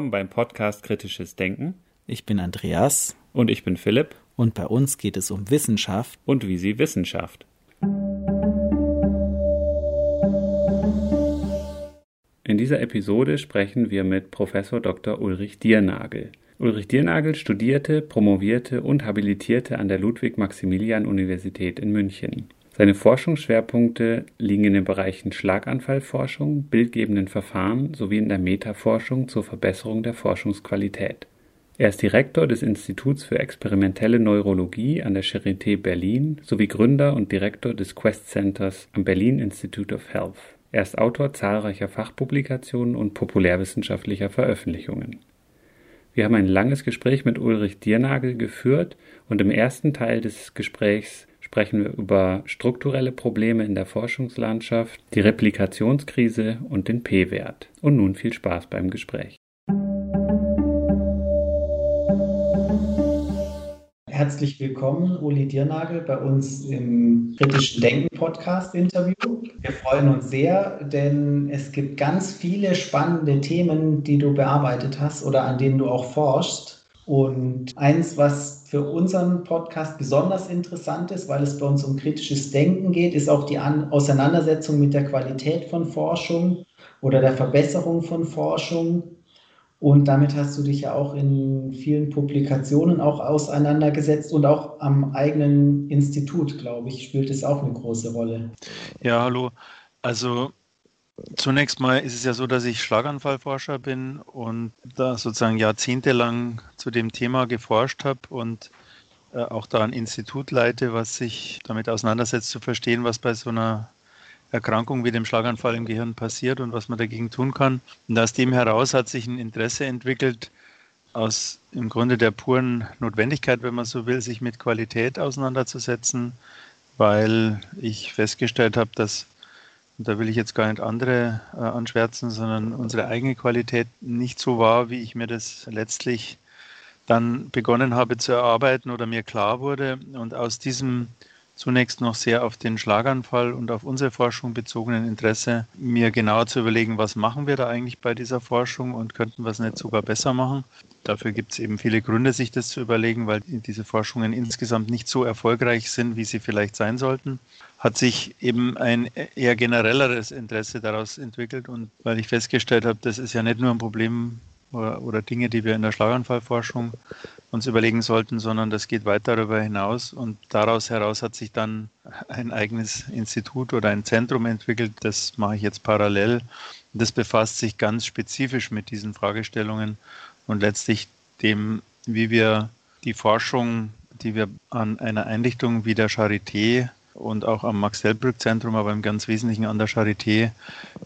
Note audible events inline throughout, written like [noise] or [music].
willkommen beim Podcast Kritisches Denken. Ich bin Andreas. Und ich bin Philipp. Und bei uns geht es um Wissenschaft. Und wie sie Wissenschaft. In dieser Episode sprechen wir mit Professor Dr. Ulrich Diernagel. Ulrich Diernagel studierte, promovierte und habilitierte an der Ludwig-Maximilian-Universität in München. Seine Forschungsschwerpunkte liegen in den Bereichen Schlaganfallforschung, bildgebenden Verfahren sowie in der Metaforschung zur Verbesserung der Forschungsqualität. Er ist Direktor des Instituts für experimentelle Neurologie an der Charité Berlin sowie Gründer und Direktor des Quest Centers am Berlin Institute of Health. Er ist Autor zahlreicher Fachpublikationen und populärwissenschaftlicher Veröffentlichungen. Wir haben ein langes Gespräch mit Ulrich Diernagel geführt und im ersten Teil des Gesprächs sprechen wir über strukturelle Probleme in der Forschungslandschaft, die Replikationskrise und den P-Wert. Und nun viel Spaß beim Gespräch. Herzlich willkommen, Uli Diernagel, bei uns im Kritischen Denken Podcast Interview. Wir freuen uns sehr, denn es gibt ganz viele spannende Themen, die du bearbeitet hast oder an denen du auch forschst. Und eins, was für unseren Podcast besonders interessant ist, weil es bei uns um kritisches Denken geht, ist auch die An Auseinandersetzung mit der Qualität von Forschung oder der Verbesserung von Forschung. Und damit hast du dich ja auch in vielen Publikationen auch auseinandergesetzt und auch am eigenen Institut, glaube ich, spielt es auch eine große Rolle. Ja, hallo. Also Zunächst mal ist es ja so, dass ich Schlaganfallforscher bin und da sozusagen jahrzehntelang zu dem Thema geforscht habe und äh, auch da ein Institut leite, was sich damit auseinandersetzt, zu verstehen, was bei so einer Erkrankung wie dem Schlaganfall im Gehirn passiert und was man dagegen tun kann. Und aus dem heraus hat sich ein Interesse entwickelt, aus im Grunde der puren Notwendigkeit, wenn man so will, sich mit Qualität auseinanderzusetzen, weil ich festgestellt habe, dass und da will ich jetzt gar nicht andere äh, anschwärzen, sondern unsere eigene Qualität nicht so war, wie ich mir das letztlich dann begonnen habe zu erarbeiten oder mir klar wurde. Und aus diesem zunächst noch sehr auf den Schlaganfall und auf unsere Forschung bezogenen Interesse, mir genauer zu überlegen, was machen wir da eigentlich bei dieser Forschung und könnten wir es nicht sogar besser machen. Dafür gibt es eben viele Gründe, sich das zu überlegen, weil diese Forschungen insgesamt nicht so erfolgreich sind, wie sie vielleicht sein sollten hat sich eben ein eher generelleres Interesse daraus entwickelt und weil ich festgestellt habe, das ist ja nicht nur ein Problem oder, oder, Dinge, die wir in der Schlaganfallforschung uns überlegen sollten, sondern das geht weit darüber hinaus und daraus heraus hat sich dann ein eigenes Institut oder ein Zentrum entwickelt, das mache ich jetzt parallel. Das befasst sich ganz spezifisch mit diesen Fragestellungen und letztlich dem, wie wir die Forschung, die wir an einer Einrichtung wie der Charité und auch am Max-Delbrück-Zentrum, aber im ganz Wesentlichen an der Charité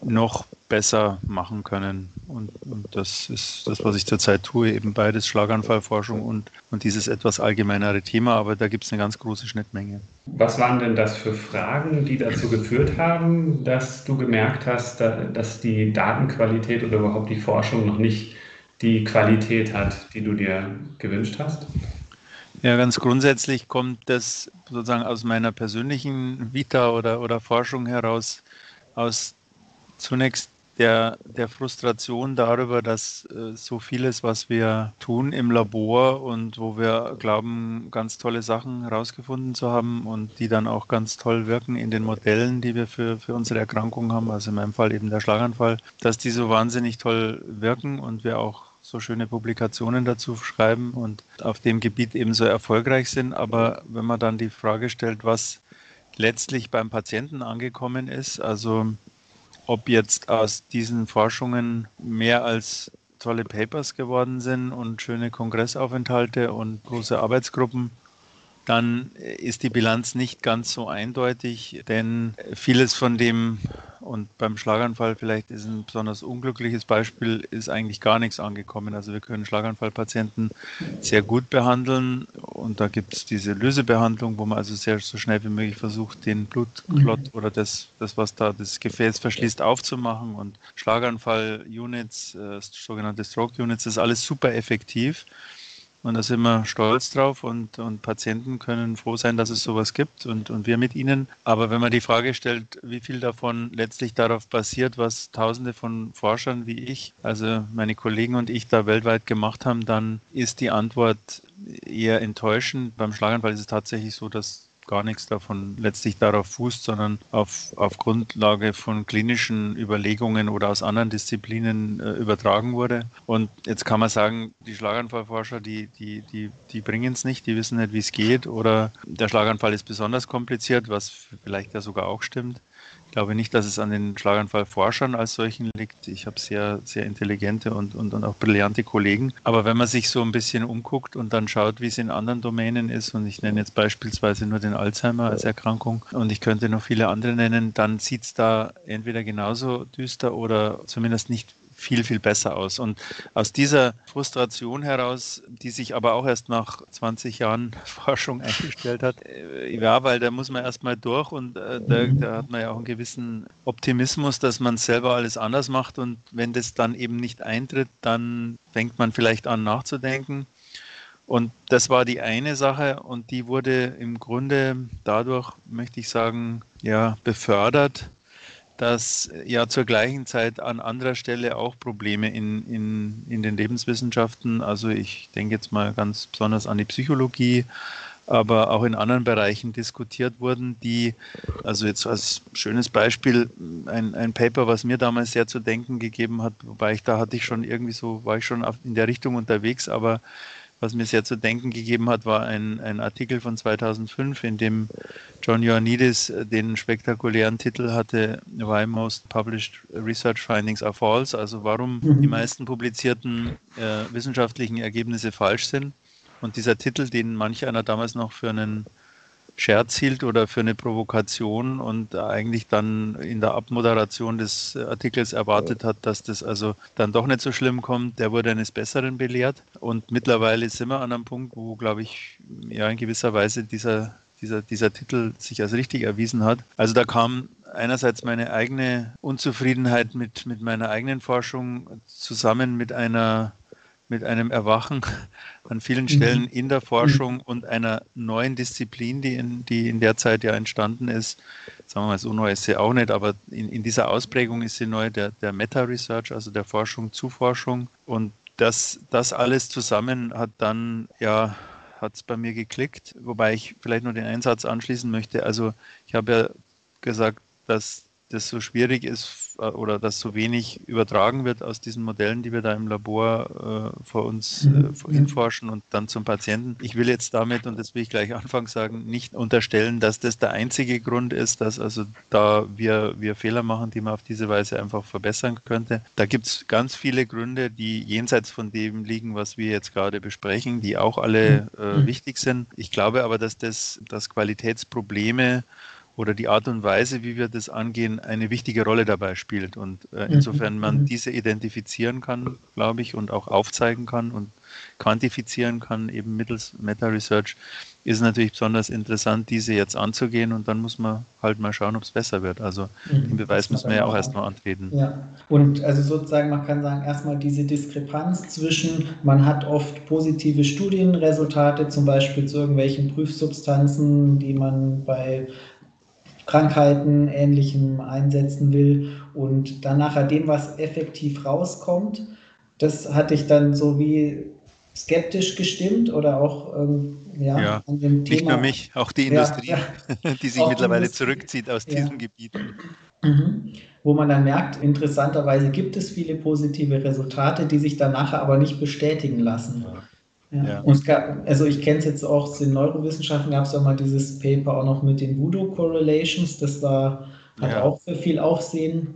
noch besser machen können. Und, und, das ist das, was ich zurzeit tue, eben beides Schlaganfallforschung und, und dieses etwas allgemeinere Thema, aber da gibt es eine ganz große Schnittmenge. Was waren denn das für Fragen, die dazu geführt haben, dass du gemerkt hast, dass die Datenqualität oder überhaupt die Forschung noch nicht die Qualität hat, die du dir gewünscht hast? Ja, ganz grundsätzlich kommt das sozusagen aus meiner persönlichen Vita oder, oder Forschung heraus, aus zunächst der, der Frustration darüber, dass äh, so vieles, was wir tun im Labor und wo wir glauben, ganz tolle Sachen herausgefunden zu haben und die dann auch ganz toll wirken in den Modellen, die wir für, für unsere Erkrankung haben, also in meinem Fall eben der Schlaganfall, dass die so wahnsinnig toll wirken und wir auch so schöne Publikationen dazu schreiben und auf dem Gebiet ebenso erfolgreich sind. Aber wenn man dann die Frage stellt, was letztlich beim Patienten angekommen ist, also ob jetzt aus diesen Forschungen mehr als tolle Papers geworden sind und schöne Kongressaufenthalte und große Arbeitsgruppen, dann ist die Bilanz nicht ganz so eindeutig, denn vieles von dem, und beim Schlaganfall vielleicht ist ein besonders unglückliches Beispiel, ist eigentlich gar nichts angekommen. Also wir können Schlaganfallpatienten sehr gut behandeln und da gibt es diese Lösebehandlung, wo man also sehr so schnell wie möglich versucht, den Blutklott mhm. oder das, das, was da das Gefäß verschließt, aufzumachen und Schlaganfall-Units, äh, sogenannte Stroke-Units, das ist alles super effektiv. Und da sind wir stolz drauf und, und Patienten können froh sein, dass es sowas gibt und, und wir mit ihnen. Aber wenn man die Frage stellt, wie viel davon letztlich darauf basiert, was Tausende von Forschern wie ich, also meine Kollegen und ich da weltweit gemacht haben, dann ist die Antwort eher enttäuschend. Beim Schlaganfall ist es tatsächlich so, dass gar nichts davon letztlich darauf fußt, sondern auf, auf Grundlage von klinischen Überlegungen oder aus anderen Disziplinen äh, übertragen wurde. Und jetzt kann man sagen, die Schlaganfallforscher, die, die, die, die bringen es nicht, die wissen nicht, wie es geht oder der Schlaganfall ist besonders kompliziert, was vielleicht ja sogar auch stimmt glaube nicht, dass es an den Schlaganfallforschern als solchen liegt. Ich habe sehr, sehr intelligente und, und, und auch brillante Kollegen. Aber wenn man sich so ein bisschen umguckt und dann schaut, wie es in anderen Domänen ist, und ich nenne jetzt beispielsweise nur den Alzheimer als Erkrankung und ich könnte noch viele andere nennen, dann sieht es da entweder genauso düster oder zumindest nicht viel, viel besser aus. Und aus dieser Frustration heraus, die sich aber auch erst nach 20 Jahren [laughs] Forschung eingestellt hat, äh, ja, weil da muss man erstmal durch und äh, da, da, hat man ja auch einen gewissen Optimismus, dass man selber alles anders macht und wenn das dann eben nicht eintritt, dann fängt man vielleicht an nachzudenken. Und das war die eine Sache und die wurde im Grunde dadurch, möchte ich sagen, ja, befördert, dass ja zur gleichen Zeit an anderer Stelle auch Probleme in, in, in den Lebenswissenschaften, also ich denke jetzt mal ganz besonders an die Psychologie, aber auch in anderen Bereichen diskutiert wurden, die, also jetzt als schönes Beispiel, ein, ein Paper, was mir damals sehr zu denken gegeben hat, wobei ich da hatte ich schon irgendwie so, war ich schon in der Richtung unterwegs, aber was mir sehr zu denken gegeben hat, war ein, ein Artikel von 2005, in dem John Ioannidis äh, den spektakulären Titel hatte, Why Most Published Research Findings Are False, also warum mhm. die meisten publizierten äh, wissenschaftlichen Ergebnisse falsch sind. Und dieser Titel, den manch einer damals noch für einen Scherz hielt oder für eine Provokation und eigentlich dann in der Abmoderation des Artikels erwartet hat, dass das also dann doch nicht so schlimm kommt, der wurde eines Besseren belehrt. Und mittlerweile sind wir an einem Punkt, wo, glaube ich, ja in gewisser Weise dieser, dieser, dieser Titel sich als richtig erwiesen hat. Also da kam einerseits meine eigene Unzufriedenheit mit, mit meiner eigenen Forschung zusammen mit einer mit einem Erwachen [laughs] an vielen Stellen mhm. in der Forschung und einer neuen Disziplin, die in, die in der Zeit ja entstanden ist. Sagen wir mal, so neu ist sie auch nicht, aber in, in dieser Ausprägung ist sie neu, der, der Meta-Research, also der Forschung zu Forschung. Und das, das alles zusammen hat dann, ja, hat es bei mir geklickt, wobei ich vielleicht nur den Einsatz anschließen möchte. Also ich habe ja gesagt, dass das so schwierig ist oder dass so wenig übertragen wird aus diesen Modellen, die wir da im Labor äh, vor uns äh, mhm. hinforschen und dann zum Patienten. Ich will jetzt damit, und das will ich gleich anfangs sagen, nicht unterstellen, dass das der einzige Grund ist, dass also da wir, wir Fehler machen, die man auf diese Weise einfach verbessern könnte. Da gibt es ganz viele Gründe, die jenseits von dem liegen, was wir jetzt gerade besprechen, die auch alle mhm. äh, wichtig sind. Ich glaube aber, dass das dass Qualitätsprobleme oder die Art und Weise, wie wir das angehen, eine wichtige Rolle dabei spielt. Und äh, mhm. insofern man mhm. diese identifizieren kann, glaube ich, und auch aufzeigen kann und quantifizieren kann, eben mittels Meta-Research, ist natürlich besonders interessant, diese jetzt anzugehen und dann muss man halt mal schauen, ob es besser wird. Also mhm. den Beweis müssen wir ja auch erstmal antreten. Ja, und also sozusagen, man kann sagen, erstmal diese Diskrepanz zwischen, man hat oft positive Studienresultate, zum Beispiel zu irgendwelchen Prüfsubstanzen, die man bei Krankheiten, Ähnlichem einsetzen will und dann nachher dem, was effektiv rauskommt, das hatte ich dann so wie skeptisch gestimmt oder auch ähm, ja, ja, an dem Thema. Nicht nur mich, auch die Industrie, ja, [laughs] die sich mittlerweile Industrie. zurückzieht aus ja. diesem Gebiet. Mhm. Wo man dann merkt, interessanterweise gibt es viele positive Resultate, die sich dann nachher aber nicht bestätigen lassen. Ja. Und es gab, also ich kenne es jetzt auch, in Neurowissenschaften gab es ja mal dieses Paper auch noch mit den Voodoo Correlations, das war, hat ja. auch für viel Aufsehen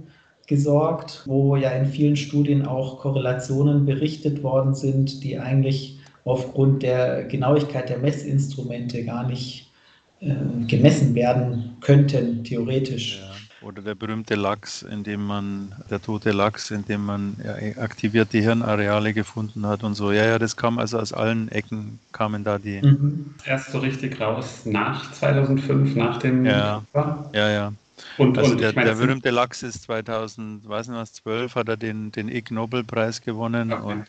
gesorgt, wo ja in vielen Studien auch Korrelationen berichtet worden sind, die eigentlich aufgrund der Genauigkeit der Messinstrumente gar nicht äh, gemessen werden könnten, theoretisch. Oder der berühmte Lachs, in dem man, der tote Lachs, in dem man ja, aktivierte Hirnareale gefunden hat und so. Ja, ja, das kam also aus allen Ecken, kamen da die. Mhm. Erst so richtig raus nach 2005, nach dem. Ja, ja, ja. Und, also und der, meine, der berühmte Lachs ist 2000, weiß nicht was, 12 hat er den, den Ig Nobelpreis gewonnen okay. und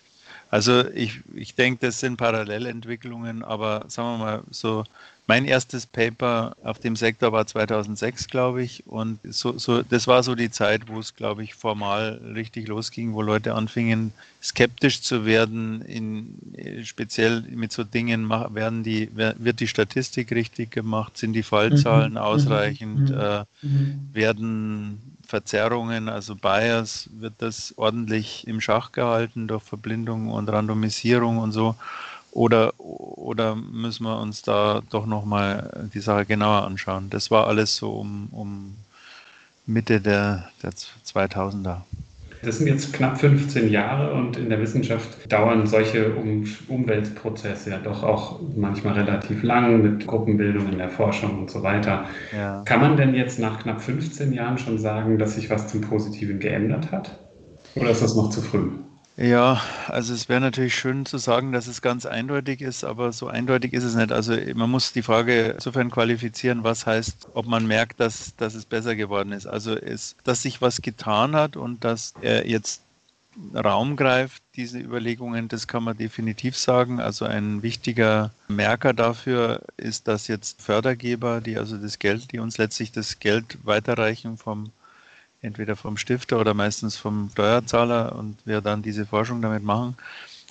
Also ich, ich denke, das sind Parallelentwicklungen, aber sagen wir mal so, mein erstes Paper auf dem Sektor war 2006, glaube ich. Und so, so, das war so die Zeit, wo es, glaube ich, formal richtig losging, wo Leute anfingen, skeptisch zu werden, in, speziell mit so Dingen, werden die, wird die Statistik richtig gemacht, sind die Fallzahlen mhm. ausreichend, mhm. Äh, mhm. werden Verzerrungen, also Bias, wird das ordentlich im Schach gehalten durch Verblindung und Randomisierung und so. Oder, oder müssen wir uns da doch nochmal die Sache genauer anschauen? Das war alles so um, um Mitte der, der 2000er. Das sind jetzt knapp 15 Jahre und in der Wissenschaft dauern solche um Umweltprozesse ja doch auch manchmal relativ lang mit Gruppenbildung in der Forschung und so weiter. Ja. Kann man denn jetzt nach knapp 15 Jahren schon sagen, dass sich was zum Positiven geändert hat? Oder ist das noch zu früh? Ja, also es wäre natürlich schön zu sagen, dass es ganz eindeutig ist, aber so eindeutig ist es nicht. Also man muss die Frage insofern qualifizieren, was heißt, ob man merkt, dass, dass es besser geworden ist. Also ist, dass sich was getan hat und dass er jetzt Raum greift, diese Überlegungen, das kann man definitiv sagen. Also ein wichtiger Merker dafür ist, dass jetzt Fördergeber, die also das Geld, die uns letztlich das Geld weiterreichen vom entweder vom Stifter oder meistens vom Steuerzahler und wir dann diese Forschung damit machen,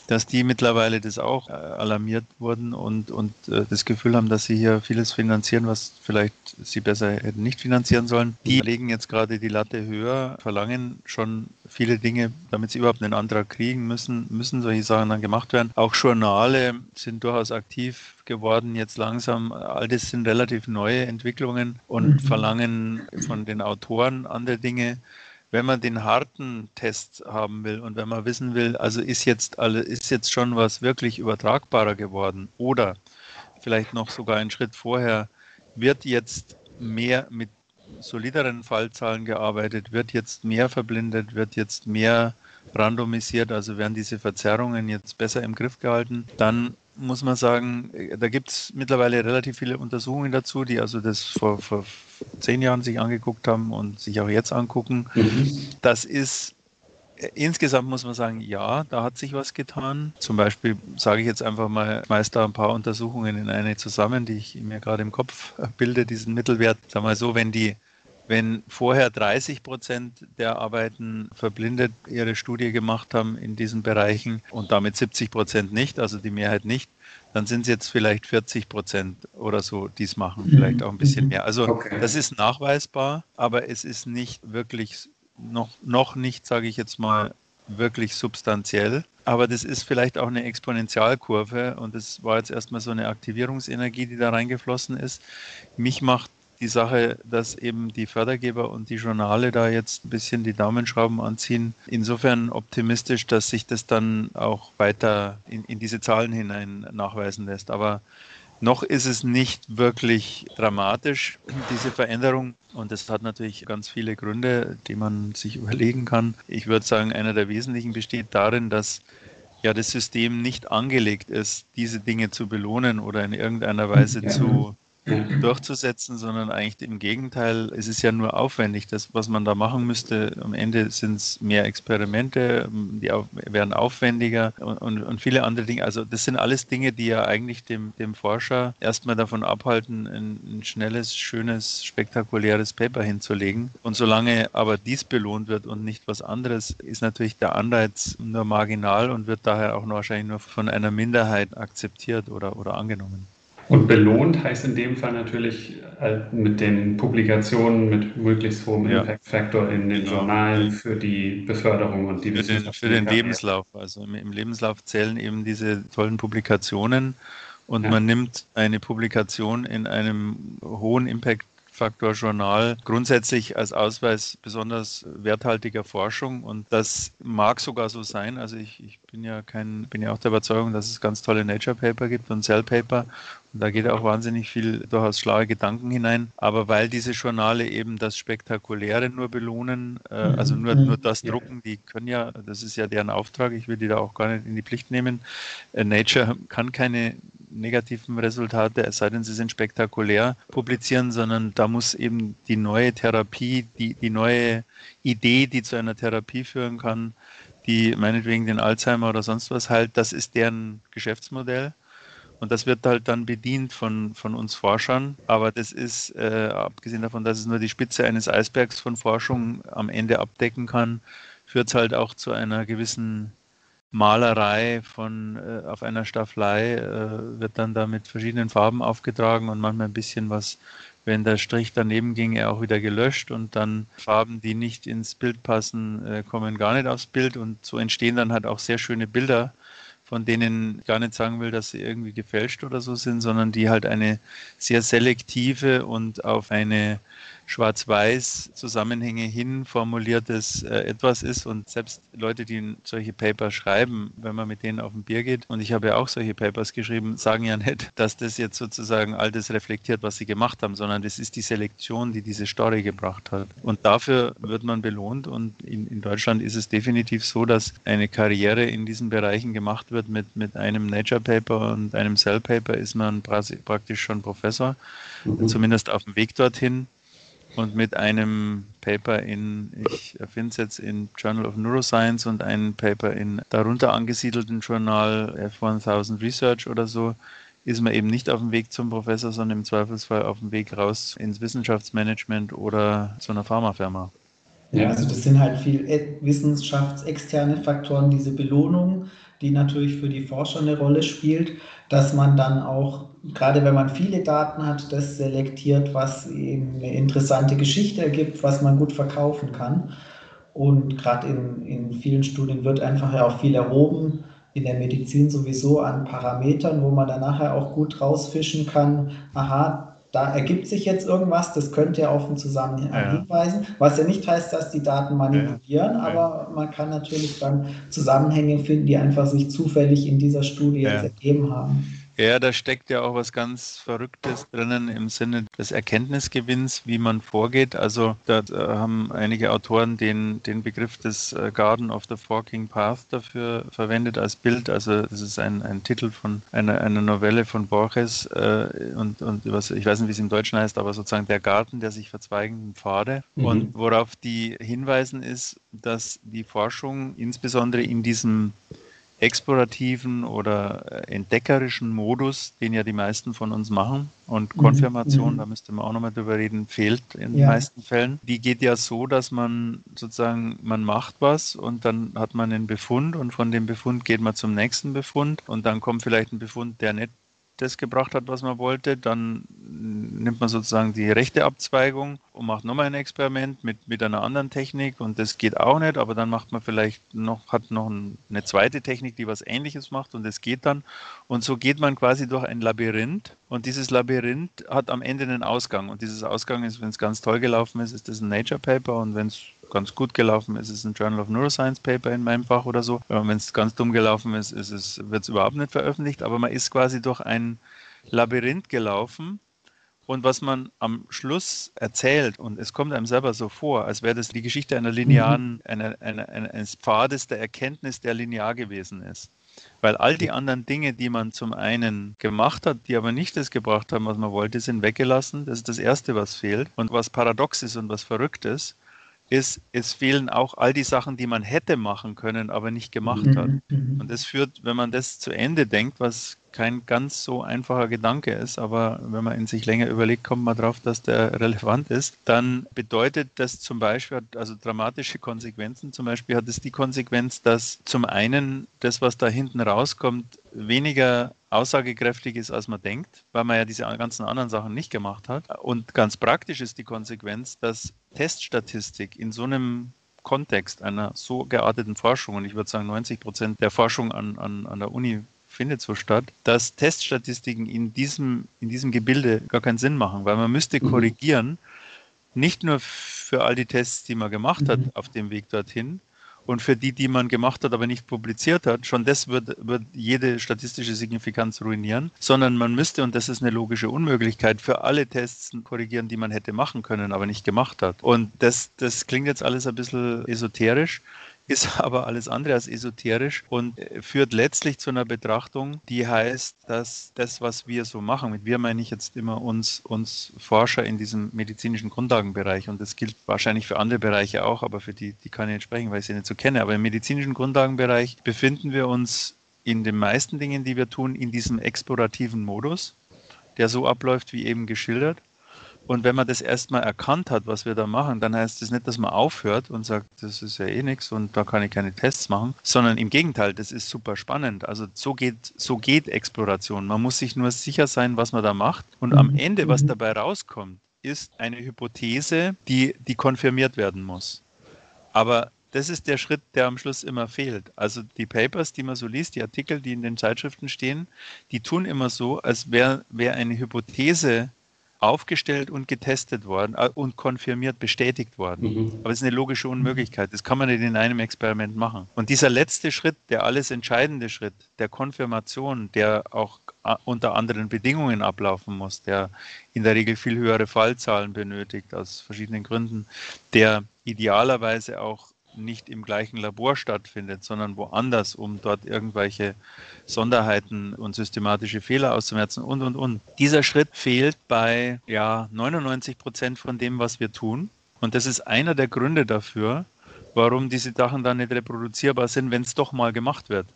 dass die mittlerweile das auch äh, alarmiert wurden und, und äh, das Gefühl haben, dass sie hier vieles finanzieren, was vielleicht sie besser hätten nicht finanzieren sollen. Die legen jetzt gerade die Latte höher, verlangen schon viele Dinge, damit sie überhaupt einen Antrag kriegen müssen, müssen solche Sachen dann gemacht werden. Auch Journale sind durchaus aktiv geworden, jetzt langsam. All das sind relativ neue Entwicklungen und mhm. verlangen von den Autoren andere Dinge wenn man den harten Test haben will und wenn man wissen will, also ist jetzt alle, ist jetzt schon was wirklich übertragbarer geworden oder vielleicht noch sogar einen Schritt vorher, wird jetzt mehr mit solideren Fallzahlen gearbeitet, wird jetzt mehr verblindet, wird jetzt mehr randomisiert, also werden diese Verzerrungen jetzt besser im Griff gehalten, dann muss man sagen, da gibt es mittlerweile relativ viele Untersuchungen dazu, die also das vor, vor zehn Jahren sich angeguckt haben und sich auch jetzt angucken. Mhm. Das ist Insgesamt muss man sagen, ja, da hat sich was getan. Zum Beispiel sage ich jetzt einfach mal, ich schmeiße da ein paar Untersuchungen in eine zusammen, die ich mir gerade im Kopf [laughs] bilde, diesen Mittelwert. Sag mal so, wenn die wenn vorher 30 Prozent der Arbeiten verblindet ihre Studie gemacht haben in diesen Bereichen und damit 70 Prozent nicht, also die Mehrheit nicht, dann sind es jetzt vielleicht 40 Prozent oder so, die es machen, mhm. vielleicht auch ein bisschen mhm. mehr. Also okay. das ist nachweisbar, aber es ist nicht wirklich, noch, noch nicht, sage ich jetzt mal, wirklich substanziell. Aber das ist vielleicht auch eine Exponentialkurve und das war jetzt erstmal so eine Aktivierungsenergie, die da reingeflossen ist. Mich macht die Sache, dass eben die Fördergeber und die Journale da jetzt ein bisschen die Daumenschrauben anziehen. Insofern optimistisch, dass sich das dann auch weiter in, in diese Zahlen hinein nachweisen lässt. Aber noch ist es nicht wirklich dramatisch, diese Veränderung. Und das hat natürlich ganz viele Gründe, die man sich überlegen kann. Ich würde sagen, einer der wesentlichen besteht darin, dass ja das System nicht angelegt ist, diese Dinge zu belohnen oder in irgendeiner Weise zu [laughs] durchzusetzen, sondern eigentlich im Gegenteil, es ist ja nur aufwendig. Das, was man da machen müsste, am Ende sind es mehr Experimente, die auf, werden aufwendiger und, und, und, viele andere Dinge. Also das sind alles Dinge, die ja eigentlich dem, dem Forscher erstmal davon abhalten, ein, ein schnelles, schönes, spektakuläres Paper hinzulegen. Und solange aber dies belohnt wird und nicht was anderes, ist natürlich der Anreiz nur marginal und wird daher auch wahrscheinlich nur von einer Minderheit akzeptiert oder, oder angenommen. Und belohnt heißt in dem Fall natürlich äh, mit den Publikationen mit möglichst hohem ja. Impact Factor in den genau. Journalen für die Beförderung und die für den, für den Lebenslauf. Also im, im, Lebenslauf zählen eben diese tollen Publikationen und ja. man nimmt eine Publikation in einem hohen Impact Faktor Journal grundsätzlich als Ausweis besonders werthaltiger Forschung und das mag sogar so sein. Also ich, ich bin ja kein, bin ja auch der Überzeugung, dass es ganz tolle Nature Paper gibt und Cell Paper da geht auch wahnsinnig viel durchaus schlaue Gedanken hinein. Aber weil diese Journale eben das Spektakuläre nur belohnen, äh, also nur, nur das drucken, die können ja, das ist ja deren Auftrag, ich will die da auch gar nicht in die Pflicht nehmen. Äh, Nature kann keine negativen Resultate, es sei denn, sie sind spektakulär, publizieren, sondern da muss eben die neue Therapie, die, die neue Idee, die zu einer Therapie führen kann, die meinetwegen den Alzheimer oder sonst was halt, das ist deren Geschäftsmodell. Und das wird halt dann bedient von, von uns Forschern. Aber das ist, äh, abgesehen davon, dass es nur die Spitze eines Eisbergs von Forschung am Ende abdecken kann, führt es halt auch zu einer gewissen Malerei von äh, auf einer Staffelei, äh, wird dann da mit verschiedenen Farben aufgetragen und manchmal ein bisschen was, wenn der Strich daneben ging, er auch wieder gelöscht und dann Farben, die nicht ins Bild passen, äh, kommen gar nicht aufs Bild und so entstehen dann halt auch sehr schöne Bilder von denen gar nicht sagen will, dass sie irgendwie gefälscht oder so sind, sondern die halt eine sehr selektive und auf eine schwarz-weiß Zusammenhänge hin formuliertes äh, etwas ist und selbst Leute, die solche Papers schreiben, wenn man mit denen auf ein Bier geht, und ich habe ja auch solche Papers geschrieben, sagen ja nicht, dass das jetzt sozusagen all das reflektiert, was sie gemacht haben, sondern das ist die Selektion, die diese Story gebracht hat. Und dafür wird man belohnt und in, in Deutschland ist es definitiv so, dass eine Karriere in diesen Bereichen gemacht wird mit, mit einem Nature Paper und einem Cell Paper ist man praktisch schon Professor, mhm. zumindest auf dem Weg dorthin und mit einem Paper in, ich finde es jetzt in Journal of Neuroscience und ein Paper in darunter angesiedelten Journal F1000 Research oder so, ist man eben nicht auf dem Weg zum Professor, sondern im Zweifelsfall auf dem Weg raus ins Wissenschaftsmanagement oder zu einer Pharmafirma. Ja, also das sind halt viel wissenschaftsexterne Faktoren, diese Belohnung, die natürlich für die Forscher eine Rolle spielt, dass man dann auch, gerade wenn man viele Daten hat, das selektiert, was eben eine interessante Geschichte ergibt, was man gut verkaufen kann. Und gerade in, in vielen Studien wird einfach ja auch viel erhoben, in der Medizin sowieso an Parametern, wo man dann nachher auch gut rausfischen kann, aha, da ergibt sich jetzt irgendwas, das könnte ja auf einen Zusammenhang ja. hinweisen, was ja nicht heißt, dass die Daten manipulieren, ja. aber man kann natürlich dann Zusammenhänge finden, die einfach sich zufällig in dieser Studie jetzt ergeben haben. Ja, da steckt ja auch was ganz Verrücktes drinnen im Sinne des Erkenntnisgewinns, wie man vorgeht. Also da haben einige Autoren den, den Begriff des äh, Garden of the Forking Path dafür verwendet als Bild. Also das ist ein, ein Titel von einer, einer Novelle von Borges äh, und, und was, ich weiß nicht, wie es im Deutschen heißt, aber sozusagen der Garten der sich verzweigenden Pfade. Mhm. Und worauf die hinweisen ist, dass die Forschung insbesondere in diesem explorativen oder äh, entdeckerischen Modus, den ja die meisten von uns machen. Und mhm. Konfirmation, mhm. da müsste man auch nochmal drüber reden, fehlt in ja. den meisten Fällen. Die geht ja so, dass man sozusagen, man macht was und dann hat man einen Befund und von dem Befund geht man zum nächsten Befund und dann kommt vielleicht ein Befund, der nicht das gebracht hat, was man wollte, dann nimmt man sozusagen die rechte Abzweigung und macht nochmal ein Experiment mit, mit einer anderen Technik und das geht auch nicht, aber dann macht man vielleicht noch, hat noch eine zweite Technik, die was ähnliches macht und das geht dann. Und so geht man quasi durch ein Labyrinth und dieses Labyrinth hat am Ende einen Ausgang und dieses Ausgang ist, wenn es ganz toll gelaufen ist, ist das ein Nature Paper und wenn es ganz gut gelaufen ist, ist es ein Journal of Neuroscience Paper in meinem Fach oder so. Wenn es ganz dumm gelaufen ist, ist es, wird es überhaupt nicht veröffentlicht, aber man ist quasi durch ein Labyrinth gelaufen. Und was man am Schluss erzählt, und es kommt einem selber so vor, als wäre das die Geschichte einer linearen, mhm. einer, einer, eines Pfades der Erkenntnis, der linear gewesen ist. Weil all die anderen Dinge, die man zum einen gemacht hat, die aber nicht das gebracht haben, was man wollte, sind weggelassen. Das ist das Erste, was fehlt. Und was paradox ist und was verrückt ist, ist, es fehlen auch all die Sachen, die man hätte machen können, aber nicht gemacht hat. Mhm, mhm. Und das führt, wenn man das zu Ende denkt, was kein ganz so einfacher Gedanke ist, aber wenn man in sich länger überlegt, kommt man drauf, dass der [laughs] relevant ist, dann bedeutet das zum Beispiel, also dramatische Konsequenzen, zum Beispiel hat es die Konsequenz, dass zum einen das, was da hinten rauskommt, weniger aussagekräftig ist, als man denkt, weil man ja diese ganzen anderen Sachen nicht gemacht hat. Und ganz praktisch ist die Konsequenz, dass Teststatistik in so einem Kontext einer so gearteten Forschung, und ich würde sagen 90 Prozent der Forschung an, an, an der Uni findet so statt, dass Teststatistiken in diesem, in diesem Gebilde gar keinen Sinn machen, weil man müsste mhm. korrigieren, nicht nur für all die Tests, die man gemacht hat mhm. auf dem Weg dorthin, und für die, die man gemacht hat, aber nicht publiziert hat, schon das wird, wird jede statistische Signifikanz ruinieren, sondern man müsste, und das ist eine logische Unmöglichkeit, für alle Tests korrigieren, die man hätte machen können, aber nicht gemacht hat. Und das, das klingt jetzt alles ein bisschen esoterisch. Ist [laughs] aber alles andere als esoterisch und äh, führt letztlich zu einer Betrachtung, die heißt, dass das, was wir so machen, mit wir meine ich jetzt immer uns, uns Forscher in diesem medizinischen Grundlagenbereich und das gilt wahrscheinlich für andere Bereiche auch, aber für die, die kann ich nicht sprechen, weil ich sie nicht so kenne, aber im medizinischen Grundlagenbereich befinden wir uns in den meisten Dingen, die wir tun, in diesem explorativen Modus, der so abläuft, wie eben geschildert. Und wenn man das erstmal erkannt hat, was wir da machen, dann heißt das nicht, dass man aufhört und sagt, das ist ja eh nichts und da kann ich keine Tests machen, sondern im Gegenteil, das ist super spannend. Also so geht, so geht Exploration. Man muss sich nur sicher sein, was man da macht. Und am mhm. Ende, was mhm. dabei rauskommt, ist eine Hypothese, die, die konfirmiert werden muss. Aber das ist der Schritt, der am Schluss immer fehlt. Also die Papers, die man so liest, die Artikel, die in den Zeitschriften stehen, die tun immer so, als wäre wär eine Hypothese aufgestellt und getestet worden äh, und konfirmiert, bestätigt worden. Mhm. Aber es ist eine logische Unmöglichkeit. Das kann man nicht in einem Experiment machen. Und dieser letzte Schritt, der alles entscheidende Schritt der Konfirmation, der auch äh, unter anderen Bedingungen ablaufen muss, der in der Regel viel höhere Fallzahlen benötigt aus verschiedenen Gründen, der idealerweise auch nicht im gleichen Labor stattfindet, sondern woanders, um dort irgendwelche Sonderheiten und systematische Fehler auszumerzen und, und, und. Dieser Schritt fehlt bei ja, 99 Prozent von dem, was wir tun. Und das ist einer der Gründe dafür, warum diese Sachen dann nicht reproduzierbar sind, wenn es doch mal gemacht wird.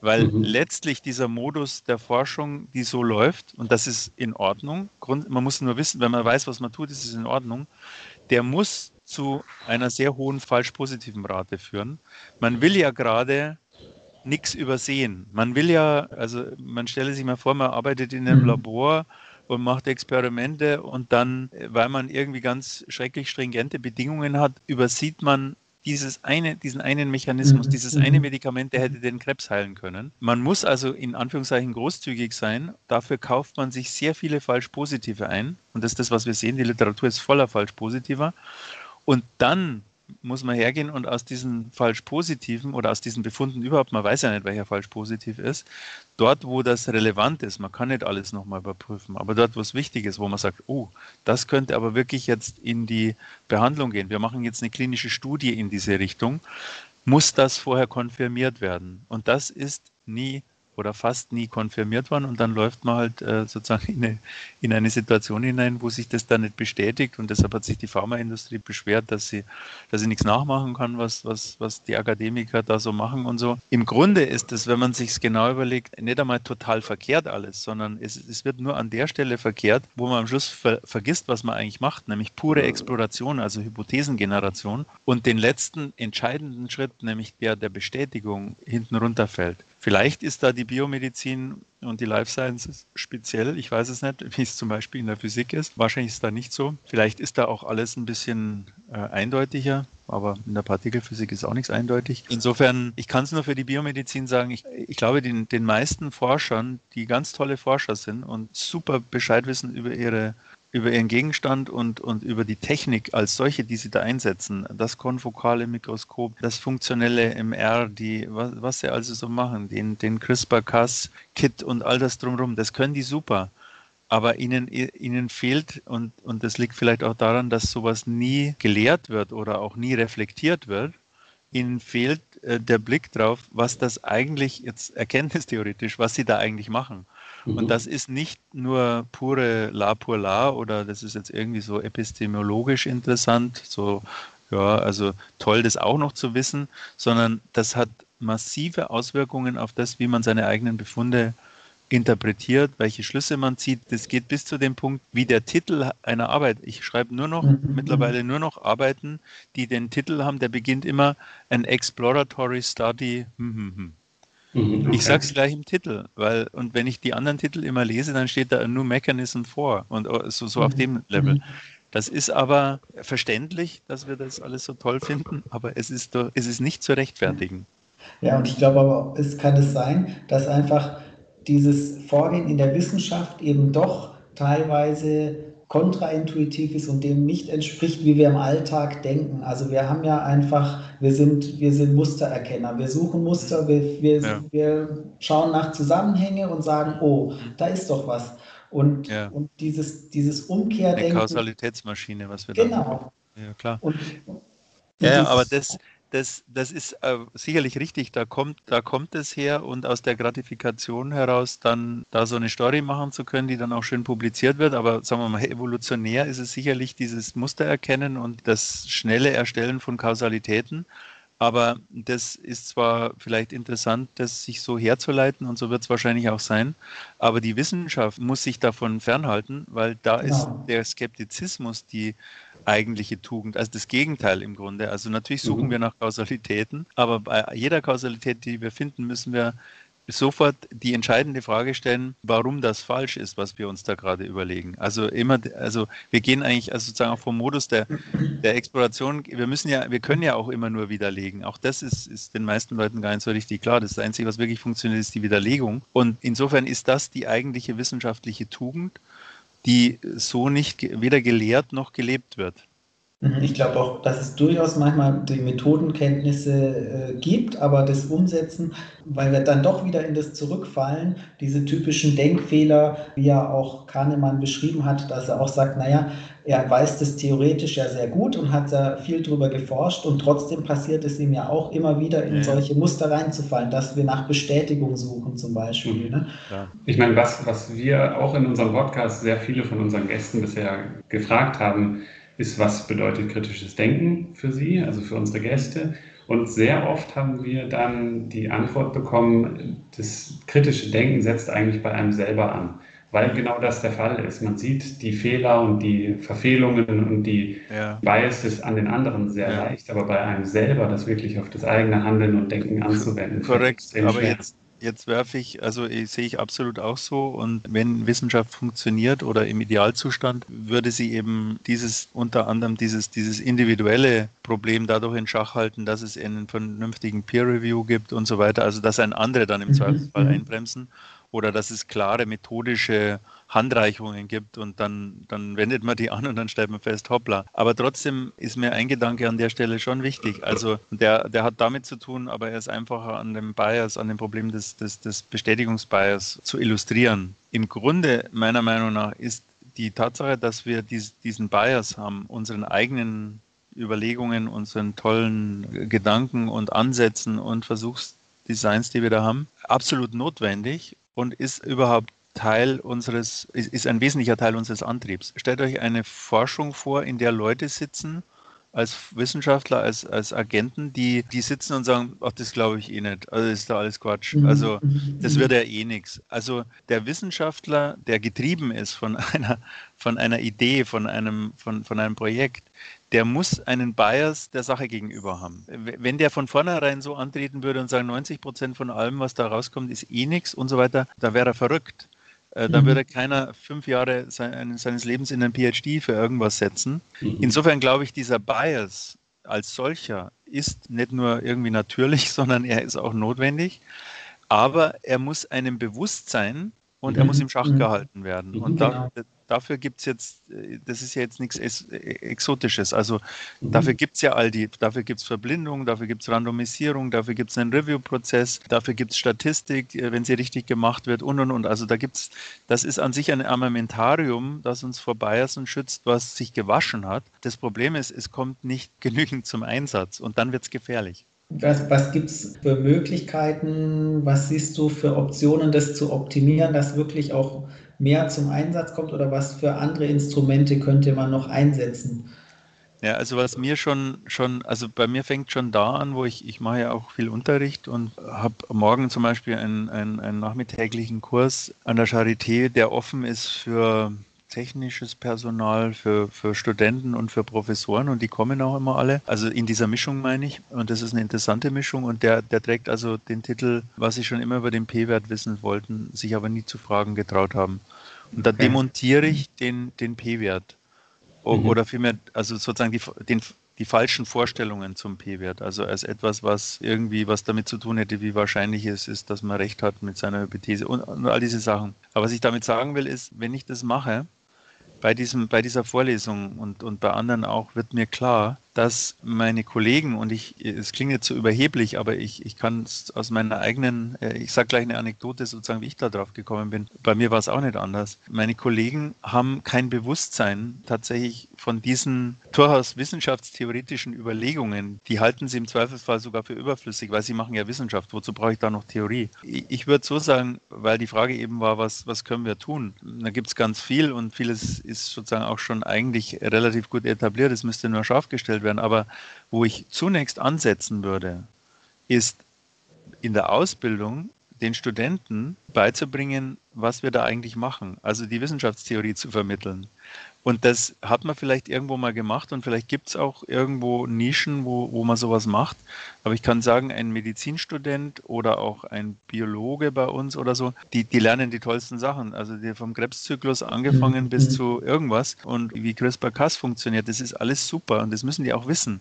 Weil mhm. letztlich dieser Modus der Forschung, die so läuft, und das ist in Ordnung, Grund, man muss nur wissen, wenn man weiß, was man tut, ist es in Ordnung, der muss zu einer sehr hohen falsch-positiven Rate führen. Man will ja gerade nichts übersehen. Man will ja, also man stelle sich mal vor, man arbeitet in einem mhm. Labor und macht Experimente und dann, weil man irgendwie ganz schrecklich stringente Bedingungen hat, übersieht man dieses eine, diesen einen Mechanismus, mhm. dieses eine mhm. Medikament, der hätte den Krebs heilen können. Man muss also in Anführungszeichen großzügig sein. Dafür kauft man sich sehr viele falsch-positive ein. Und das ist das, was wir sehen. Die Literatur ist voller falsch-positiver. Und dann muss man hergehen und aus diesen falsch positiven oder aus diesen Befunden überhaupt, man weiß ja nicht, welcher falsch positiv ist, dort, wo das relevant ist, man kann nicht alles nochmal überprüfen, aber dort, wo es wichtig ist, wo man sagt, oh, das könnte aber wirklich jetzt in die Behandlung gehen, wir machen jetzt eine klinische Studie in diese Richtung, muss das vorher konfirmiert werden. Und das ist nie oder fast nie konfirmiert worden und dann läuft man halt äh, sozusagen in eine, in eine, Situation hinein, wo sich das dann nicht bestätigt und deshalb hat sich die Pharmaindustrie beschwert, dass sie, dass sie nichts nachmachen kann, was, was, was die Akademiker da so machen und so. Im Grunde ist es, wenn man sich es genau überlegt, nicht einmal total verkehrt alles, sondern es, es wird nur an der Stelle verkehrt, wo man am Schluss ver, vergisst, was man eigentlich macht, nämlich pure Exploration, also Hypothesengeneration und den letzten entscheidenden Schritt, nämlich der der Bestätigung, hinten runterfällt. Vielleicht ist da die Biomedizin und die Life Sciences speziell. Ich weiß es nicht, wie es zum Beispiel in der Physik ist. Wahrscheinlich ist da nicht so. Vielleicht ist da auch alles ein bisschen äh, eindeutiger. Aber in der Partikelphysik ist auch nichts eindeutig. Insofern, ich kann es nur für die Biomedizin sagen, ich, ich glaube, den, den meisten Forschern, die ganz tolle Forscher sind und super Bescheid wissen über ihre über ihren Gegenstand und, und über die Technik als solche, die sie da einsetzen, das konfokale Mikroskop, das funktionelle MR, die, was, was sie also so machen, den, den CRISPR-Cas-Kit und all das drumherum, das können die super. Aber ihnen, ihnen fehlt, und, und das liegt vielleicht auch daran, dass sowas nie gelehrt wird oder auch nie reflektiert wird, ihnen fehlt äh, der Blick drauf, was das eigentlich jetzt erkenntnistheoretisch, was sie da eigentlich machen. Mhm. Und das ist nicht nur pure La pour La oder das ist jetzt irgendwie so epistemologisch interessant, so, ja, also toll, das auch noch zu wissen, sondern das hat massive Auswirkungen auf das, wie man seine eigenen Befunde interpretiert, welche Schlüsse man zieht. Das geht bis zu dem Punkt, wie der Titel einer Arbeit. Ich schreibe nur noch, mhm. mittlerweile nur noch Arbeiten, die den Titel haben, der beginnt immer An Exploratory Study. Hm, hm, hm. Mhm, okay. Ich sage es gleich im Titel, weil und wenn ich die anderen Titel immer lese, dann steht da a New Mechanism vor und äh, so, so auf mhm. dem Level. Mhm. Das ist aber verständlich, dass wir das alles so toll finden, aber es ist, doch, es ist nicht zu rechtfertigen. Ja, und ich glaube aber, es kann es sein, dass einfach dieses Vorgehen in der Wissenschaft eben doch teilweise kontraintuitiv ist und dem nicht entspricht, wie wir im Alltag denken. Also wir haben ja einfach, wir sind, wir sind Mustererkenner. Wir suchen Muster, wir, wir, ja. wir schauen nach Zusammenhänge und sagen, oh, da ist doch was. Und, ja. und dieses, dieses Umkehrdenken. Eine Kausalitätsmaschine, was wir genau. da Genau. Ja, klar. Und ja, aber das, das, das ist äh, sicherlich richtig, da kommt, da kommt es her und aus der Gratifikation heraus dann da so eine Story machen zu können, die dann auch schön publiziert wird. Aber sagen wir mal, evolutionär ist es sicherlich dieses Muster erkennen und das schnelle Erstellen von Kausalitäten. Aber das ist zwar vielleicht interessant, das sich so herzuleiten und so wird es wahrscheinlich auch sein, aber die Wissenschaft muss sich davon fernhalten, weil da genau. ist der Skeptizismus die eigentliche Tugend, also das Gegenteil im Grunde. Also natürlich suchen mhm. wir nach Kausalitäten, aber bei jeder Kausalität, die wir finden, müssen wir sofort die entscheidende Frage stellen, warum das falsch ist, was wir uns da gerade überlegen. Also immer, also wir gehen eigentlich also sozusagen auch vom Modus der, der Exploration, wir müssen ja, wir können ja auch immer nur widerlegen. Auch das ist, ist den meisten Leuten gar nicht so richtig klar. Das, das Einzige, was wirklich funktioniert, ist die Widerlegung. Und insofern ist das die eigentliche wissenschaftliche Tugend die so nicht weder gelehrt noch gelebt wird. Mhm, ich glaube auch, dass es durchaus manchmal die Methodenkenntnisse äh, gibt, aber das Umsetzen, weil wir dann doch wieder in das zurückfallen, diese typischen Denkfehler, wie ja auch Kahnemann beschrieben hat, dass er auch sagt, naja, er weiß das theoretisch ja sehr gut und hat da viel drüber geforscht und trotzdem passiert es ihm ja auch immer wieder in ja. solche Muster reinzufallen, dass wir nach Bestätigung suchen zum Beispiel. Mhm. Ne? Ja. Ich meine, was, was wir auch in unserem Podcast sehr viele von unseren Gästen bisher gefragt haben, ist, was bedeutet kritisches Denken für Sie, also für unsere Gäste. Und sehr oft haben wir dann die Antwort bekommen, das kritische Denken setzt eigentlich bei einem selber an, weil genau das der Fall ist. Man sieht die Fehler und die Verfehlungen und die ja. Biases an den anderen sehr ja. leicht, aber bei einem selber das wirklich auf das eigene Handeln und Denken anzuwenden. Korrekt, aber jetzt, Jetzt werfe ich, also ich, sehe ich absolut auch so. Und wenn Wissenschaft funktioniert oder im Idealzustand, würde sie eben dieses, unter anderem dieses, dieses individuelle Problem dadurch in Schach halten, dass es einen vernünftigen Peer Review gibt und so weiter. Also dass ein andere dann im mhm. Zweifelsfall mhm. einbremsen oder dass es klare methodische Handreichungen gibt und dann, dann wendet man die an und dann stellt man fest, hoppla. Aber trotzdem ist mir ein Gedanke an der Stelle schon wichtig. Also der, der hat damit zu tun, aber er ist einfacher an dem Bias, an dem Problem des, des, des Bestätigungsbias zu illustrieren. Im Grunde, meiner Meinung nach, ist die Tatsache, dass wir dies, diesen Bias haben, unseren eigenen Überlegungen, unseren tollen Gedanken und Ansätzen und Versuchsdesigns, die wir da haben, absolut notwendig und ist überhaupt Teil unseres, ist ein wesentlicher Teil unseres Antriebs. Stellt euch eine Forschung vor, in der Leute sitzen, als Wissenschaftler, als, als Agenten, die, die sitzen und sagen, ach, das glaube ich eh nicht, also das ist da alles Quatsch, mhm. also das wird ja eh nichts. Also der Wissenschaftler, der getrieben ist von [laughs] einer, von einer Idee, von einem, von, von einem Projekt, der muss einen Bias der Sache gegenüber haben. Wenn der von vornherein so antreten würde und sagen, 90 Prozent von allem, was da rauskommt, ist eh nichts und so weiter, da wäre er verrückt. Äh, da mhm. würde keiner fünf Jahre seines Lebens in ein PhD für irgendwas setzen. Mhm. Insofern glaube ich, dieser Bias als solcher ist nicht nur irgendwie natürlich, [laughs] sondern er ist auch notwendig. Aber er muss einem bewusst sein und er muss mhm. im Schach gehalten werden. Und da, genau dafür gibt es jetzt, äh, das ist ja jetzt nichts Exotisches. Also mhm. dafür gibt es ja all die, dafür gibt es Verblindung, dafür gibt es Randomisierung, dafür gibt es einen Review-Prozess, dafür gibt es Statistik, äh, wenn sie richtig gemacht wird und und und. Also da gibt es, das ist an sich ein Armamentarium, das uns vor Biasen schützt, was sich gewaschen hat. Das Problem ist, es kommt nicht [laughs] genügend zum Einsatz und dann wird es gefährlich. Was, was gibt es für Möglichkeiten? Was siehst du für Optionen, das zu optimieren, dass wirklich auch mehr zum Einsatz kommt oder was für andere Instrumente könnte man noch einsetzen? Ja, also was mir schon, schon, also bei mir fängt schon da an, wo ich, ich mache ja auch viel Unterricht und habe morgen zum Beispiel einen, einen, einen nachmittäglichen Kurs an der Charité, der offen ist für technisches Personal, für, für Studenten und für Professoren und die kommen auch immer alle. Also in dieser Mischung meine ich. Und das ist eine interessante Mischung und der, der trägt also den Titel, was sie schon immer über den P-Wert wissen wollten, sich aber nie zu fragen getraut haben. Und da okay. demontiere ich den, den P-Wert. Mhm. Oder vielmehr, also sozusagen die, den, die falschen Vorstellungen zum P-Wert. Also als etwas, was irgendwie was damit zu tun hätte, wie wahrscheinlich es ist, dass man recht hat mit seiner Hypothese und, und all diese Sachen. Aber was ich damit sagen will, ist, wenn ich das mache, bei, diesem, bei dieser Vorlesung und, und bei anderen auch wird mir klar, dass meine Kollegen, und ich, es klingt jetzt so überheblich, aber ich, ich kann es aus meiner eigenen, äh, ich sage gleich eine Anekdote sozusagen, wie ich da drauf gekommen bin. Bei mir war es auch nicht anders. Meine Kollegen haben kein Bewusstsein tatsächlich von diesen durchaus wissenschaftstheoretischen Überlegungen. Die halten sie im Zweifelsfall sogar für überflüssig, weil sie machen ja Wissenschaft. Wozu brauche ich da noch Theorie? Ich, würde so sagen, weil die Frage eben war, was, was können wir tun? Da gibt es ganz viel und vieles ist sozusagen auch schon eigentlich relativ gut etabliert. Es müsste nur scharf gestellt dargestellt werden. Aber wo ich zunächst ansetzen würde, ist in der Ausbildung den Studenten beizubringen, was wir da eigentlich machen, also die Wissenschaftstheorie zu vermitteln. Und das hat man vielleicht irgendwo mal gemacht und vielleicht gibt es auch irgendwo Nischen, wo, wo man sowas macht. Aber ich kann sagen, ein Medizinstudent oder auch ein Biologe bei uns oder so, die, die lernen die tollsten Sachen. Also die vom Krebszyklus angefangen bis mhm. zu irgendwas und wie CRISPR-Cas funktioniert, das ist alles super und das müssen die auch wissen.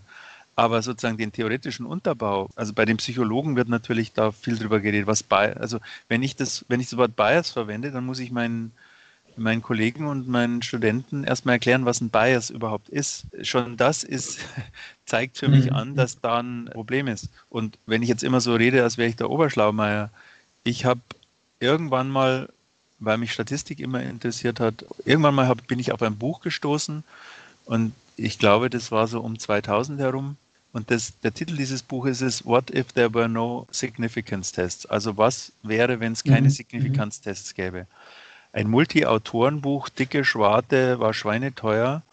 Aber sozusagen den theoretischen Unterbau, also bei den Psychologen wird natürlich da viel drüber geredet, was bei, also wenn ich das, wenn ich das Wort Bias verwende, dann muss ich meinen meinen Kollegen und meinen Studenten erstmal erklären, was ein Bias überhaupt ist. Schon das ist, [laughs] zeigt für mich mhm. an, dass da ein Problem ist. Und wenn ich jetzt immer so rede, als wäre ich der Oberschlaumeier, ich habe irgendwann mal, weil mich Statistik immer interessiert hat, irgendwann mal hab, bin ich auf ein Buch gestoßen und ich glaube, das war so um 2000 herum. Und das, der Titel dieses Buches ist What if there were no significance tests? Also was wäre, wenn es keine mhm. mhm. Signifikanztests gäbe? Ein Multi-Autorenbuch, dicke Schwarte, war schweineteuer.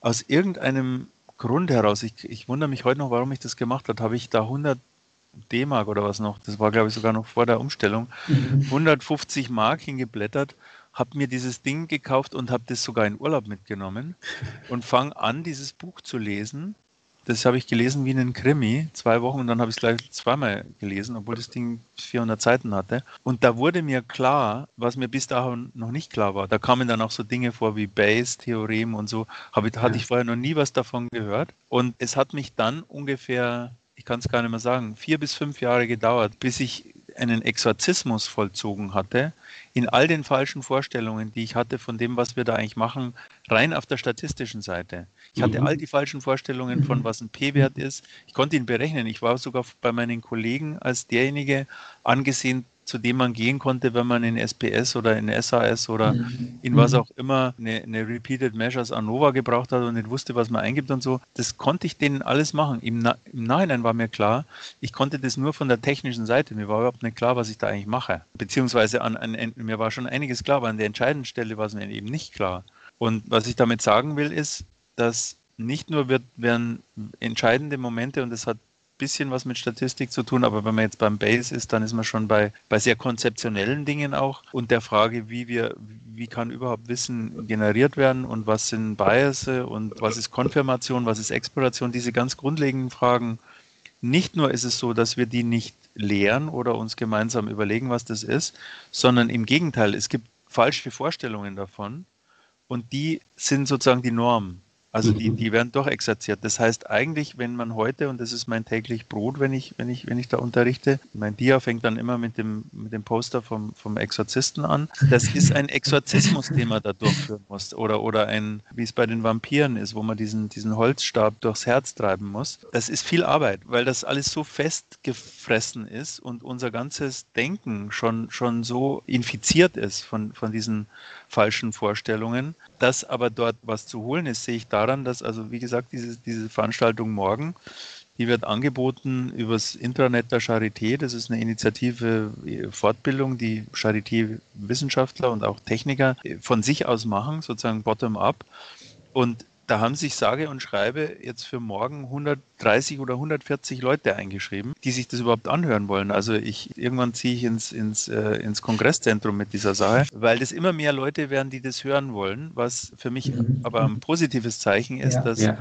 Aus irgendeinem Grund heraus, ich, ich wundere mich heute noch, warum ich das gemacht habe, habe ich da 100 D-Mark oder was noch, das war glaube ich sogar noch vor der Umstellung, 150 mhm. Mark hingeblättert, habe mir dieses Ding gekauft und habe das sogar in Urlaub mitgenommen und fange an, dieses Buch zu lesen das habe ich gelesen wie einen Krimi, zwei Wochen und dann habe ich es gleich zweimal gelesen, obwohl das Ding 400 Seiten hatte. Und da wurde mir klar, was mir bis dahin noch nicht klar war. Da kamen dann auch so Dinge vor wie Bayes Theorem und so. Habe, hatte ich vorher noch nie was davon gehört. Und es hat mich dann ungefähr, ich kann es gar nicht mehr sagen, vier bis fünf Jahre gedauert, bis ich einen Exorzismus vollzogen hatte, in all den falschen Vorstellungen, die ich hatte von dem, was wir da eigentlich machen, rein auf der statistischen Seite. Ich hatte mhm. all die falschen Vorstellungen von, was ein P-Wert ist. Ich konnte ihn berechnen. Ich war sogar bei meinen Kollegen als derjenige angesehen, zu dem man gehen konnte, wenn man in SPS oder in SAS oder mhm. in was mhm. auch immer eine, eine, Repeated Measures ANOVA gebraucht hat und nicht wusste, was man eingibt und so. Das konnte ich denen alles machen. Im, Na Im, Nachhinein war mir klar, ich konnte das nur von der technischen Seite. Mir war überhaupt nicht klar, was ich da eigentlich mache. Beziehungsweise an, an, mir war schon einiges klar, aber an der entscheidenden Stelle war es mir eben nicht klar. Und was ich damit sagen will, ist, dass nicht nur wird, werden entscheidende Momente, und das hat bisschen was mit Statistik zu tun, aber wenn man jetzt beim Base ist, dann ist man schon bei, bei sehr konzeptionellen Dingen auch und der Frage, wie wir, wie kann überhaupt Wissen generiert werden und was sind Bias und was ist Konfirmation, was ist Exploration, diese ganz grundlegenden Fragen. Nicht nur ist es so, dass wir die nicht lehren oder uns gemeinsam überlegen, was das ist, sondern im Gegenteil, es gibt falsche Vorstellungen davon und die sind sozusagen die Norm. Also die, mhm. die werden doch exerziert. Das heißt eigentlich, wenn man heute, und das ist mein täglich Brot, wenn ich, wenn ich, wenn ich da unterrichte, mein Dia fängt dann immer mit dem, mit dem Poster vom, vom Exorzisten an. Das ist ein Exorzismus, den man da durchführen muss. Oder, oder ein, wie es bei den Vampiren ist, wo man diesen, diesen Holzstab durchs Herz treiben muss. Das ist viel Arbeit, weil das alles so festgefressen ist und unser ganzes Denken schon, schon so infiziert ist von, von diesen falschen Vorstellungen. Dass aber dort was zu holen ist, sehe ich daran, dass also wie gesagt diese, diese Veranstaltung morgen, die wird angeboten übers Intranet der Charité. Das ist eine Initiative äh, Fortbildung, die Charité-Wissenschaftler und auch Techniker von sich aus machen, sozusagen bottom-up. Und da haben sich sage und schreibe jetzt für morgen 130 oder 140 Leute eingeschrieben, die sich das überhaupt anhören wollen. Also ich irgendwann ziehe ich ins, ins, äh, ins Kongresszentrum mit dieser Sache, weil das immer mehr Leute werden, die das hören wollen, was für mich mhm. aber ein positives Zeichen ist, ja, dass ja,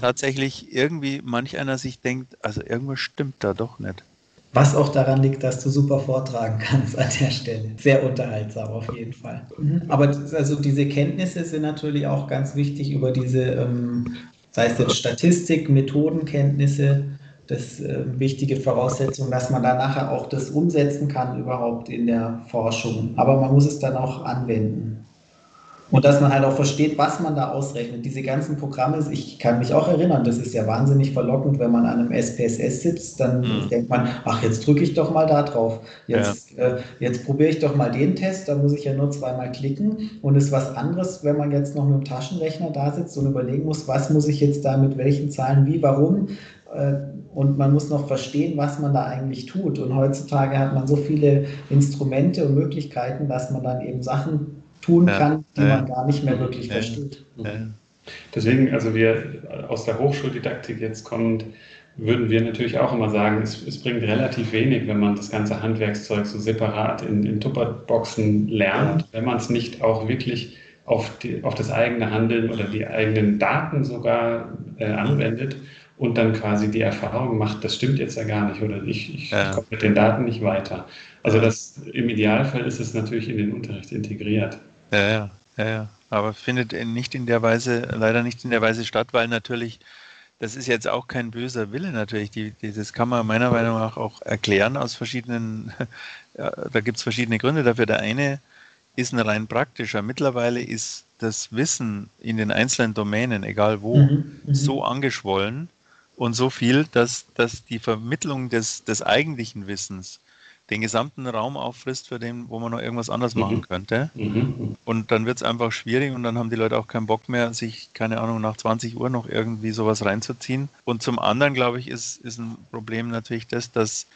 tatsächlich irgendwie manch einer sich denkt, also irgendwas stimmt da doch nicht. Was auch daran liegt, dass du super vortragen kannst an der Stelle. Sehr unterhaltsam auf jeden Fall. Mhm. Aber also diese Kenntnisse sind natürlich auch ganz wichtig über diese, ähm, sei es jetzt Statistik, Methodenkenntnisse, das äh, wichtige Voraussetzung, dass man dann nachher auch das umsetzen kann überhaupt in der Forschung. Aber man muss es dann auch anwenden. Und dass man halt auch versteht, was man da ausrechnet. Diese ganzen Programme, ich kann mich auch erinnern, das ist ja wahnsinnig verlockend, wenn man an einem SPSS sitzt, dann mhm. denkt man, ach, jetzt drücke ich doch mal da drauf. Jetzt, ja. äh, jetzt probiere ich doch mal den Test, da muss ich ja nur zweimal klicken. Und es ist was anderes, wenn man jetzt noch mit dem Taschenrechner da sitzt und überlegen muss, was muss ich jetzt da mit welchen Zahlen, wie, warum. Äh, und man muss noch verstehen, was man da eigentlich tut. Und heutzutage hat man so viele Instrumente und Möglichkeiten, dass man dann eben Sachen tun ja, kann, die ja, man gar nicht mehr wirklich ja, versteht. Deswegen, also wir aus der Hochschuldidaktik jetzt kommend, würden wir natürlich auch immer sagen, es, es, bringt relativ wenig, wenn man das ganze Handwerkszeug so separat in, in Tupperboxen lernt, wenn man es nicht auch wirklich auf, die, auf das eigene Handeln oder die eigenen Daten sogar äh, anwendet und dann quasi die Erfahrung macht, das stimmt jetzt ja gar nicht oder ich, ich ja. komme mit den Daten nicht weiter. Also das, im Idealfall ist es natürlich in den Unterricht integriert. Ja, ja, ja, ja. Aber findet nicht in der Weise, leider nicht in der Weise statt, weil natürlich, das ist jetzt auch kein böser Wille natürlich. Die, die, das kann man meiner Meinung nach auch erklären aus verschiedenen, [laughs] ja, da gibt es verschiedene Gründe dafür. Der eine ist ein rein praktischer. Mittlerweile ist das Wissen in den einzelnen Domänen, egal wo, mhm, mhm. so angeschwollen und so viel, dass, dass die Vermittlung des, des eigentlichen Wissens den gesamten Raum auffrisst, für den, wo man noch irgendwas anderes mhm. machen könnte. Mhm. Und dann wird es einfach schwierig und dann haben die Leute auch keinen Bock mehr, sich, keine Ahnung, nach 20 Uhr noch irgendwie sowas reinzuziehen. Und zum anderen, glaube ich, ist, ist ein Problem natürlich das, dass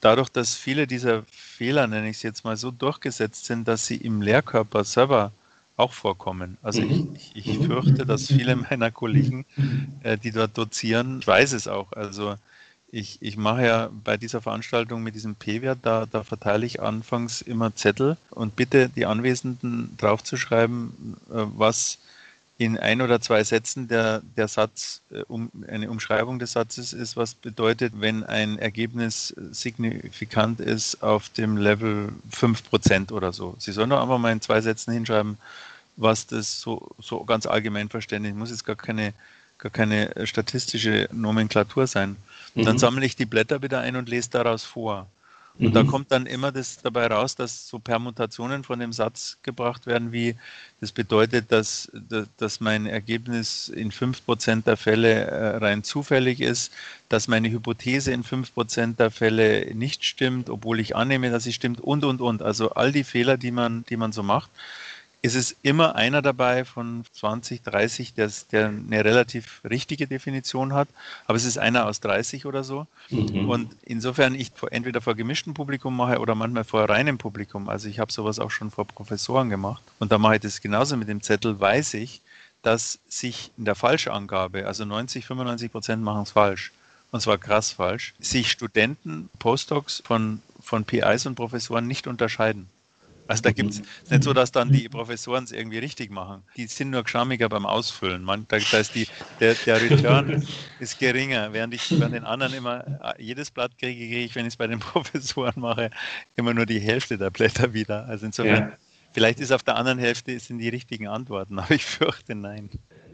dadurch, dass viele dieser Fehler, nenne ich es jetzt mal, so durchgesetzt sind, dass sie im Lehrkörper selber auch vorkommen. Also mhm. ich, ich, ich, fürchte, dass viele meiner Kollegen, äh, die dort dozieren, ich weiß es auch, also ich, ich mache ja bei dieser Veranstaltung mit diesem P-Wert, da, da verteile ich anfangs immer Zettel und bitte die Anwesenden draufzuschreiben, äh, was in ein oder zwei Sätzen der, der Satz, äh, um, eine Umschreibung des Satzes ist, was bedeutet, wenn ein Ergebnis signifikant ist auf dem Level 5% oder so. Sie sollen doch einfach mal in zwei Sätzen hinschreiben, was das so, so ganz allgemein verständlich, muss jetzt gar keine, gar keine statistische Nomenklatur sein. Mhm. Dann sammle ich die Blätter wieder ein und lese daraus vor. Und mhm. da kommt dann immer das dabei raus, dass so Permutationen von dem Satz gebracht werden, wie das bedeutet, dass, dass mein Ergebnis in 5% der Fälle äh, rein zufällig ist, dass meine Hypothese in 5% der Fälle nicht stimmt, obwohl ich annehme, dass sie stimmt und, und, und. Also all die Fehler, die man, die man so macht ist es immer einer dabei von 20, 30, der, der eine relativ richtige Definition hat, aber es ist einer aus 30 oder so. Mhm. Und insofern ich entweder vor gemischtem Publikum mache oder manchmal vor reinem Publikum. Also ich habe sowas auch schon vor Professoren gemacht. Und da mache ich das genauso mit dem Zettel, weiß ich, dass sich in der Falschangabe, also 90, 95 Prozent machen es falsch, und zwar krass falsch, sich Studenten, Postdocs von, von PIs und Professoren nicht unterscheiden. Also da gibt es nicht so, dass dann die Professoren es irgendwie richtig machen. Die sind nur geschammiger beim Ausfüllen. Man, da, da ist die, der, der Return [laughs] ist geringer, während ich bei den anderen immer äh, jedes Blatt kriege, kriege ich, wenn ich es bei den [laughs] Professoren mache, immer nur die Hälfte der Blätter wieder. Also insofern, ja. vielleicht ist auf der anderen Hälfte sind die richtigen Antworten, [laughs] aber ich fürchte nein.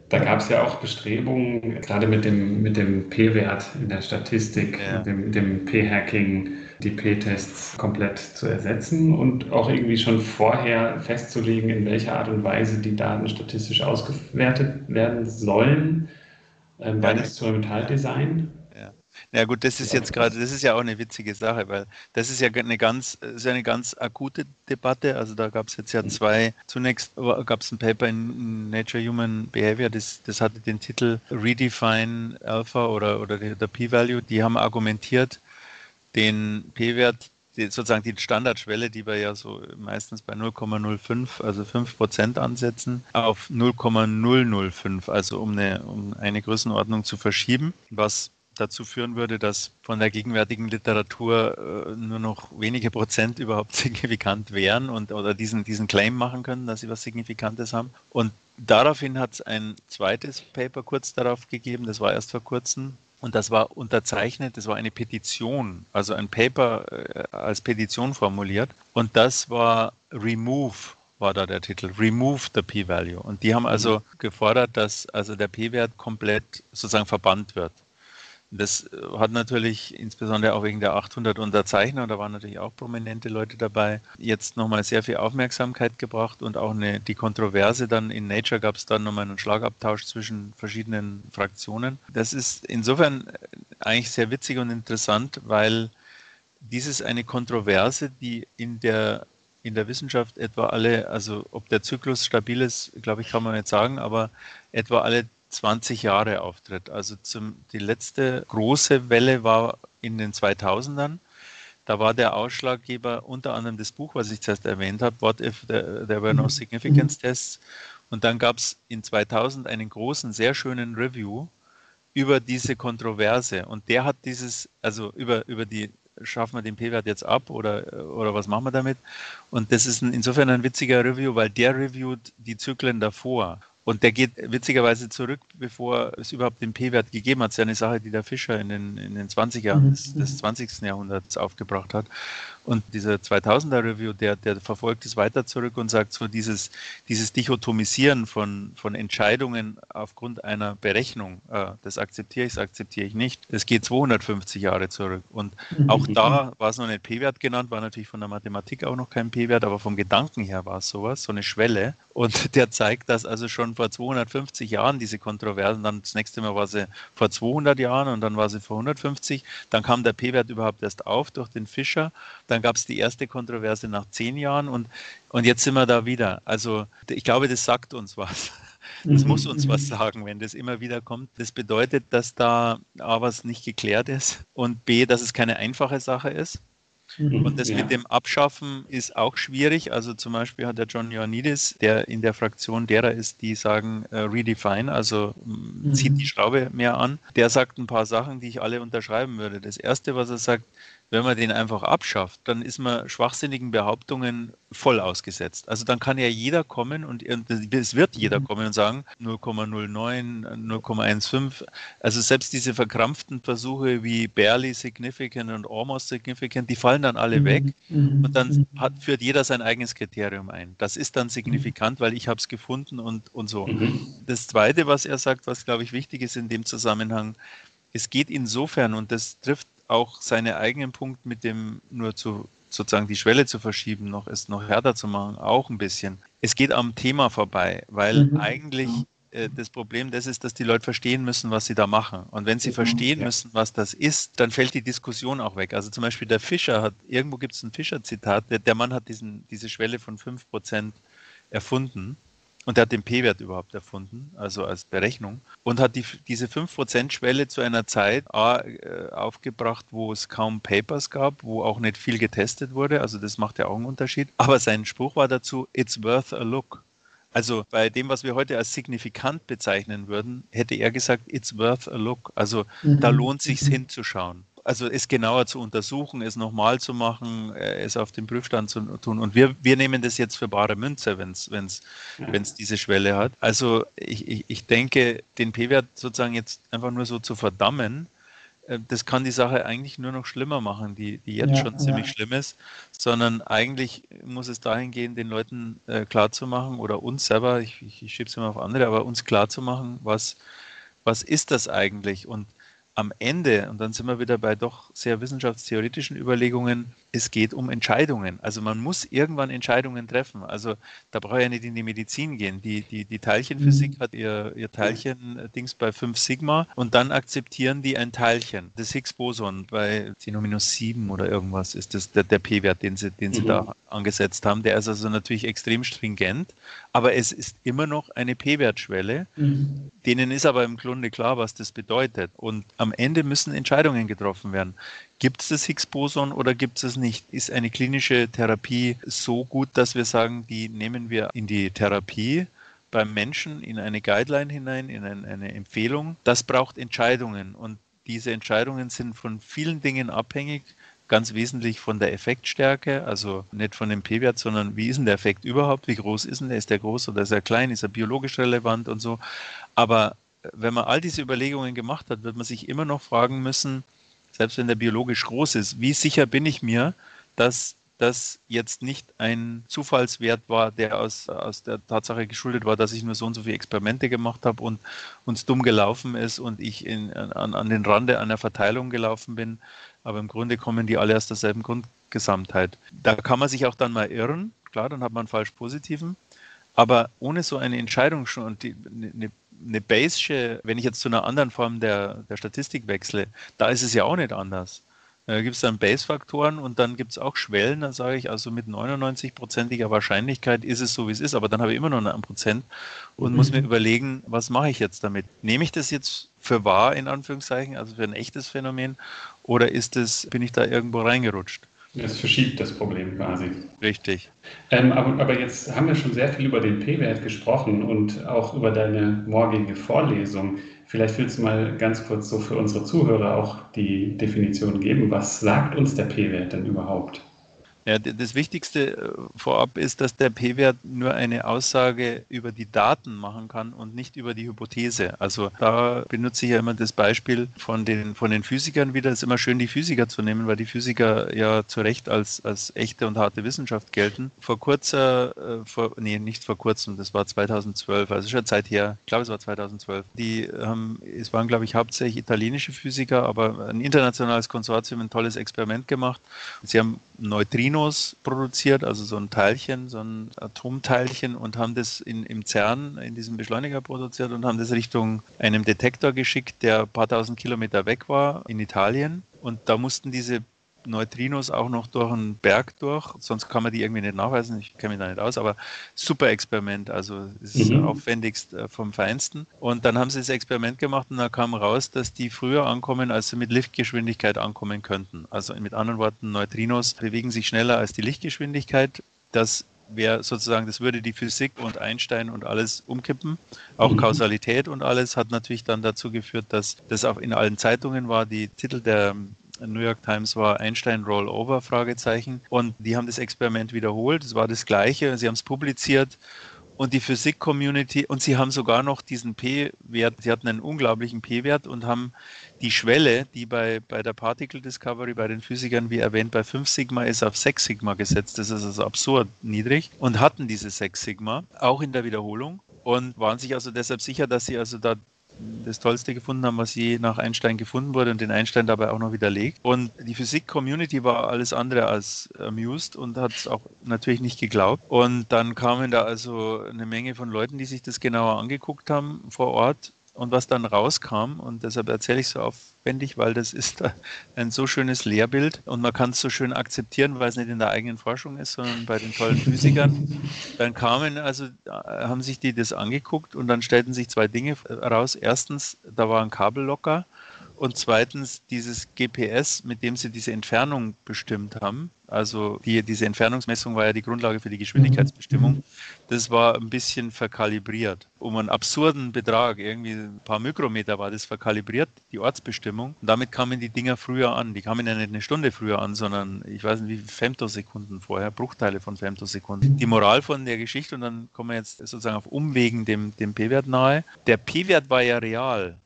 Da gab es ja auch Bestrebungen, gerade mit dem, mit dem P-Wert in der Statistik, ja. dem, dem P-Hacking, die P-Tests komplett zu ersetzen und auch irgendwie schon vorher festzulegen, in welcher Art und Weise die Daten statistisch ausgewertet werden sollen ähm, beim Experimentaldesign. Ja gut, das ist jetzt gerade, das ist ja auch eine witzige Sache, weil das ist ja eine ganz, ist eine ganz akute Debatte. Also da gab es jetzt ja mhm. zwei, zunächst gab es ein Paper in Nature Human Behavior, das, das hatte den Titel Redefine Alpha oder, oder der P-Value. Die haben argumentiert, den P-Wert sozusagen die Standardschwelle, die wir ja so meistens bei 0,05, also 5 Prozent ansetzen, auf 0,005, also um eine, um eine Größenordnung zu verschieben, was dazu führen würde, dass von der gegenwärtigen Literatur äh, nur noch wenige Prozent überhaupt [laughs] signifikant wären und oder diesen, diesen Claim machen können, dass sie was Signifikantes haben. Und daraufhin hat es ein zweites Paper kurz darauf gegeben, das war erst vor kurzem, und das war unterzeichnet, das war eine Petition, also ein Paper äh, als Petition formuliert. Und das war Remove, war da der Titel, Remove the P-Value. Und die haben also mhm. gefordert, dass also der P-Wert komplett sozusagen verbannt wird. Das hat natürlich insbesondere auch wegen der 800 Unterzeichner, da waren natürlich auch prominente Leute dabei, jetzt nochmal sehr viel Aufmerksamkeit gebracht und auch eine, die Kontroverse dann in Nature gab es dann nochmal einen Schlagabtausch zwischen verschiedenen Fraktionen. Das ist insofern eigentlich sehr witzig und interessant, weil dies ist eine Kontroverse, die in der in der Wissenschaft etwa alle, also ob der Zyklus stabil ist, glaube ich, kann man nicht sagen, aber etwa alle 20 Jahre auftritt. Also zum, die letzte große Welle war in den 2000ern. Da war der Ausschlaggeber unter anderem das Buch, was ich zuerst erwähnt habe, What if there, there were no mhm. significance tests. Und dann gab es in 2000 einen großen, sehr schönen Review über diese Kontroverse. Und der hat dieses, also über, über die, schaffen wir den P-Wert jetzt ab oder, oder was machen wir damit? Und das ist ein, insofern ein witziger Review, weil der reviewt die Zyklen davor. Und der geht witzigerweise zurück, bevor es überhaupt den P-Wert gegeben hat. Das ist ja eine Sache, die der Fischer in den, in den 20 Jahren mhm. des, des 20. Jahrhunderts aufgebracht hat. Und dieser 2000er Review, der, der verfolgt es weiter zurück und sagt so dieses, dieses Dichotomisieren von, von Entscheidungen aufgrund einer Berechnung, äh, das akzeptiere ich, das akzeptiere ich nicht, das geht 250 Jahre zurück. Und mhm. auch da war es noch nicht P-Wert genannt, war natürlich von der Mathematik auch noch kein P-Wert, aber vom Gedanken her war es sowas, so eine Schwelle. Und [laughs] der zeigt, dass also schon vor 250 Jahren diese Kontroversen, dann das nächste Mal war sie vor 200 Jahren und dann war sie vor 150, dann kam der P-Wert überhaupt erst auf durch den Fischer, dann dann gab es die erste Kontroverse nach zehn Jahren und, und jetzt sind wir da wieder. Also ich glaube, das sagt uns was. [laughs] Das muss uns mhm. was sagen, wenn das immer wieder kommt. Das bedeutet, dass da A, was nicht geklärt ist und B, dass es keine einfache Sache ist. Mhm. Und das ja. mit dem Abschaffen ist auch schwierig. Also zum Beispiel hat der John Ioannidis, der in der Fraktion derer ist, die sagen äh, redefine, also mhm. zieht die Schraube mehr an, der sagt ein paar Sachen, die ich alle unterschreiben würde. Das erste, was er sagt, wenn man den einfach abschafft, dann ist man schwachsinnigen Behauptungen voll ausgesetzt. Also dann kann ja jeder kommen und es wird jeder mhm. kommen und sagen 0,09, 0,15. Also selbst diese verkrampften Versuche wie barely significant und almost significant, die fallen dann alle weg mhm. und dann mhm. hat, führt jeder sein eigenes Kriterium ein. Das ist dann signifikant, weil ich habe es gefunden und, und so. Das Zweite, was er sagt, was glaube ich wichtig ist in dem Zusammenhang, es geht insofern, und das trifft auch seine eigenen Punkte mit dem nur zu sozusagen die Schwelle zu verschieben, noch es noch härter zu machen, auch ein bisschen. Es geht am Thema vorbei, weil mhm. eigentlich äh, das Problem das ist, dass die Leute verstehen müssen, was sie da machen. Und wenn sie mhm. verstehen ja. müssen, was das ist, dann fällt die Diskussion auch weg. Also zum Beispiel der Fischer hat, irgendwo gibt es ein Fischer-Zitat, der, der Mann hat diesen, diese Schwelle von 5% erfunden und er hat den P-Wert überhaupt erfunden, also als Berechnung, und hat die, diese 5%-Schwelle zu einer Zeit A, äh, aufgebracht, wo es kaum Papers gab, wo auch nicht viel getestet wurde, also das macht ja auch einen Unterschied. Aber sein Spruch war dazu, it's worth a look. Also bei dem, was wir heute als signifikant bezeichnen würden, hätte er gesagt, it's worth a look. Also mhm. da lohnt sich mhm. hinzuschauen also es genauer zu untersuchen, es nochmal zu machen, äh, es auf den Prüfstand zu tun. Und wir, wir nehmen das jetzt für bare Münze, wenn es wenn's, ja. wenn's diese Schwelle hat. Also ich, ich, ich denke, den P-Wert sozusagen jetzt einfach nur so zu verdammen, äh, das kann die Sache eigentlich nur noch schlimmer machen, die, die jetzt ja, schon ziemlich ja. schlimm ist, sondern eigentlich muss es dahin gehen, den Leuten äh, klarzumachen oder uns selber, ich, ich, ich schiebe es immer auf andere, aber uns klarzumachen, was, was ist das eigentlich und am Ende, und dann sind wir wieder bei doch sehr wissenschaftstheoretischen Überlegungen, es geht um Entscheidungen. Also man muss irgendwann Entscheidungen treffen. Also da brauche ich ja nicht in die Medizin gehen. Die, die, die Teilchenphysik mhm. hat ihr, ihr Teilchen-Dings bei 5 Sigma und dann akzeptieren die ein Teilchen. Das Higgs-Boson bei 10 minus 7 oder irgendwas ist das der, der P-Wert, den sie, den sie mhm. da angesetzt haben. Der ist also natürlich extrem stringent, aber es ist immer noch eine P-Wertschwelle. Mhm. Denen ist aber im Grunde klar, was das bedeutet. Und am Ende müssen Entscheidungen getroffen werden. Gibt es das Higgs-Boson oder gibt es es nicht? Ist eine klinische Therapie so gut, dass wir sagen, die nehmen wir in die Therapie beim Menschen, in eine Guideline hinein, in ein, eine Empfehlung? Das braucht Entscheidungen und diese Entscheidungen sind von vielen Dingen abhängig, ganz wesentlich von der Effektstärke, also nicht von dem P-Wert, sondern wie ist denn der Effekt überhaupt? Wie groß ist denn der? Ist der groß oder ist er klein? Ist er biologisch relevant und so? Aber wenn man all diese Überlegungen gemacht hat, wird man sich immer noch fragen müssen, selbst wenn der biologisch groß ist, wie sicher bin ich mir, dass das jetzt nicht ein Zufallswert war, der aus, aus der Tatsache geschuldet war, dass ich nur so und so viele Experimente gemacht habe und uns dumm gelaufen ist und ich in, an, an den Rande einer Verteilung gelaufen bin. Aber im Grunde kommen die alle aus derselben Grundgesamtheit. Da kann man sich auch dann mal irren, klar, dann hat man falsch positiven. Aber ohne so eine Entscheidung schon und die, eine, eine Bayesche, wenn ich jetzt zu einer anderen Form der, der Statistik wechsle, da ist es ja auch nicht anders. Da gibt es dann Base-Faktoren und dann gibt es auch Schwellen, da sage ich, also mit 99-prozentiger Wahrscheinlichkeit ist es so, wie es ist, aber dann habe ich immer noch ein Prozent und mhm. muss mir überlegen, was mache ich jetzt damit? Nehme ich das jetzt für wahr, in Anführungszeichen, also für ein echtes Phänomen, oder ist es, bin ich da irgendwo reingerutscht? Es verschiebt das Problem quasi. Richtig. Ähm, aber, aber, jetzt haben wir schon sehr viel über den P-Wert gesprochen und auch über deine morgige Vorlesung. Vielleicht willst du mal ganz kurz so für unsere Zuhörer auch die Definition geben. Was sagt uns der P-Wert denn überhaupt? Ja, das Wichtigste äh, vorab ist, dass der P-Wert nur eine Aussage über die Daten machen kann und nicht über die Hypothese. Also da benutze ich ja immer das Beispiel von den, von den Physikern wieder. Es ist immer schön, die Physiker zu nehmen, weil die Physiker ja zu Recht als, als echte und harte Wissenschaft gelten. Vor kurzer, äh, vor, nee, nicht vor kurzem, das war 2012, also schon Zeit her, ich glaube, es war 2012. Die haben, es waren, glaube ich, hauptsächlich italienische Physiker, aber ein internationales Konsortium ein tolles Experiment gemacht. Sie haben Neutrinos produziert, also so ein Teilchen, so ein Atomteilchen und haben das in, im CERN, in diesem Beschleuniger produziert und haben das Richtung einem Detektor geschickt, der ein paar tausend Kilometer weg war in Italien. Und da mussten diese Neutrinos auch noch durch einen Berg durch, sonst kann man die irgendwie nicht nachweisen, ich kenne mich da nicht aus, aber super Experiment, also es ist mhm. aufwendigst äh, vom Feinsten. Und dann haben sie das Experiment gemacht und da kam raus, dass die früher ankommen, als sie mit Lichtgeschwindigkeit ankommen könnten. Also mit anderen Worten, Neutrinos bewegen sich schneller als die Lichtgeschwindigkeit. Das wäre sozusagen, das würde die Physik und Einstein und alles umkippen. Auch mhm. Kausalität und alles hat natürlich dann dazu geführt, dass das auch in allen Zeitungen war. Die Titel der New York Times war Einstein Rollover, Fragezeichen. Und die haben das Experiment wiederholt. Es war das Gleiche. Sie haben es publiziert. Und die Physik-Community, und sie haben sogar noch diesen P-Wert, sie hatten einen unglaublichen P-Wert und haben die Schwelle, die bei, bei der Particle Discovery, bei den Physikern, wie erwähnt, bei 5 Sigma ist, auf 6 Sigma gesetzt. Das ist also absurd niedrig. Und hatten diese 6 Sigma, auch in der Wiederholung. Und waren sich also deshalb sicher, dass sie also da das Tollste gefunden haben, was je nach Einstein gefunden wurde und den Einstein dabei auch noch widerlegt. Und die Physik-Community war alles andere als amused und hat es auch natürlich nicht geglaubt. Und dann kamen da also eine Menge von Leuten, die sich das genauer angeguckt haben vor Ort und was dann rauskam, und deshalb erzähle ich so aufwendig, weil das ist ein so schönes Lehrbild und man kann es so schön akzeptieren, weil es nicht in der eigenen Forschung ist, sondern bei den tollen Physikern. Dann kamen, also äh, haben sich die das angeguckt und dann stellten sich zwei Dinge raus. Erstens, da war ein Kabel locker und zweitens dieses GPS, mit dem sie diese Entfernung bestimmt haben. Also die, diese Entfernungsmessung war ja die Grundlage für die Geschwindigkeitsbestimmung. Das war ein bisschen verkalibriert. Um einen absurden Betrag, irgendwie ein paar Mikrometer war das verkalibriert, die Ortsbestimmung. Und damit kamen die Dinger früher an. Die kamen ja nicht eine Stunde früher an, sondern ich weiß nicht wie viele Femtosekunden vorher, Bruchteile von Femtosekunden. Die Moral von der Geschichte, und dann kommen wir jetzt sozusagen auf Umwegen dem, dem P-Wert nahe. Der P-Wert war ja real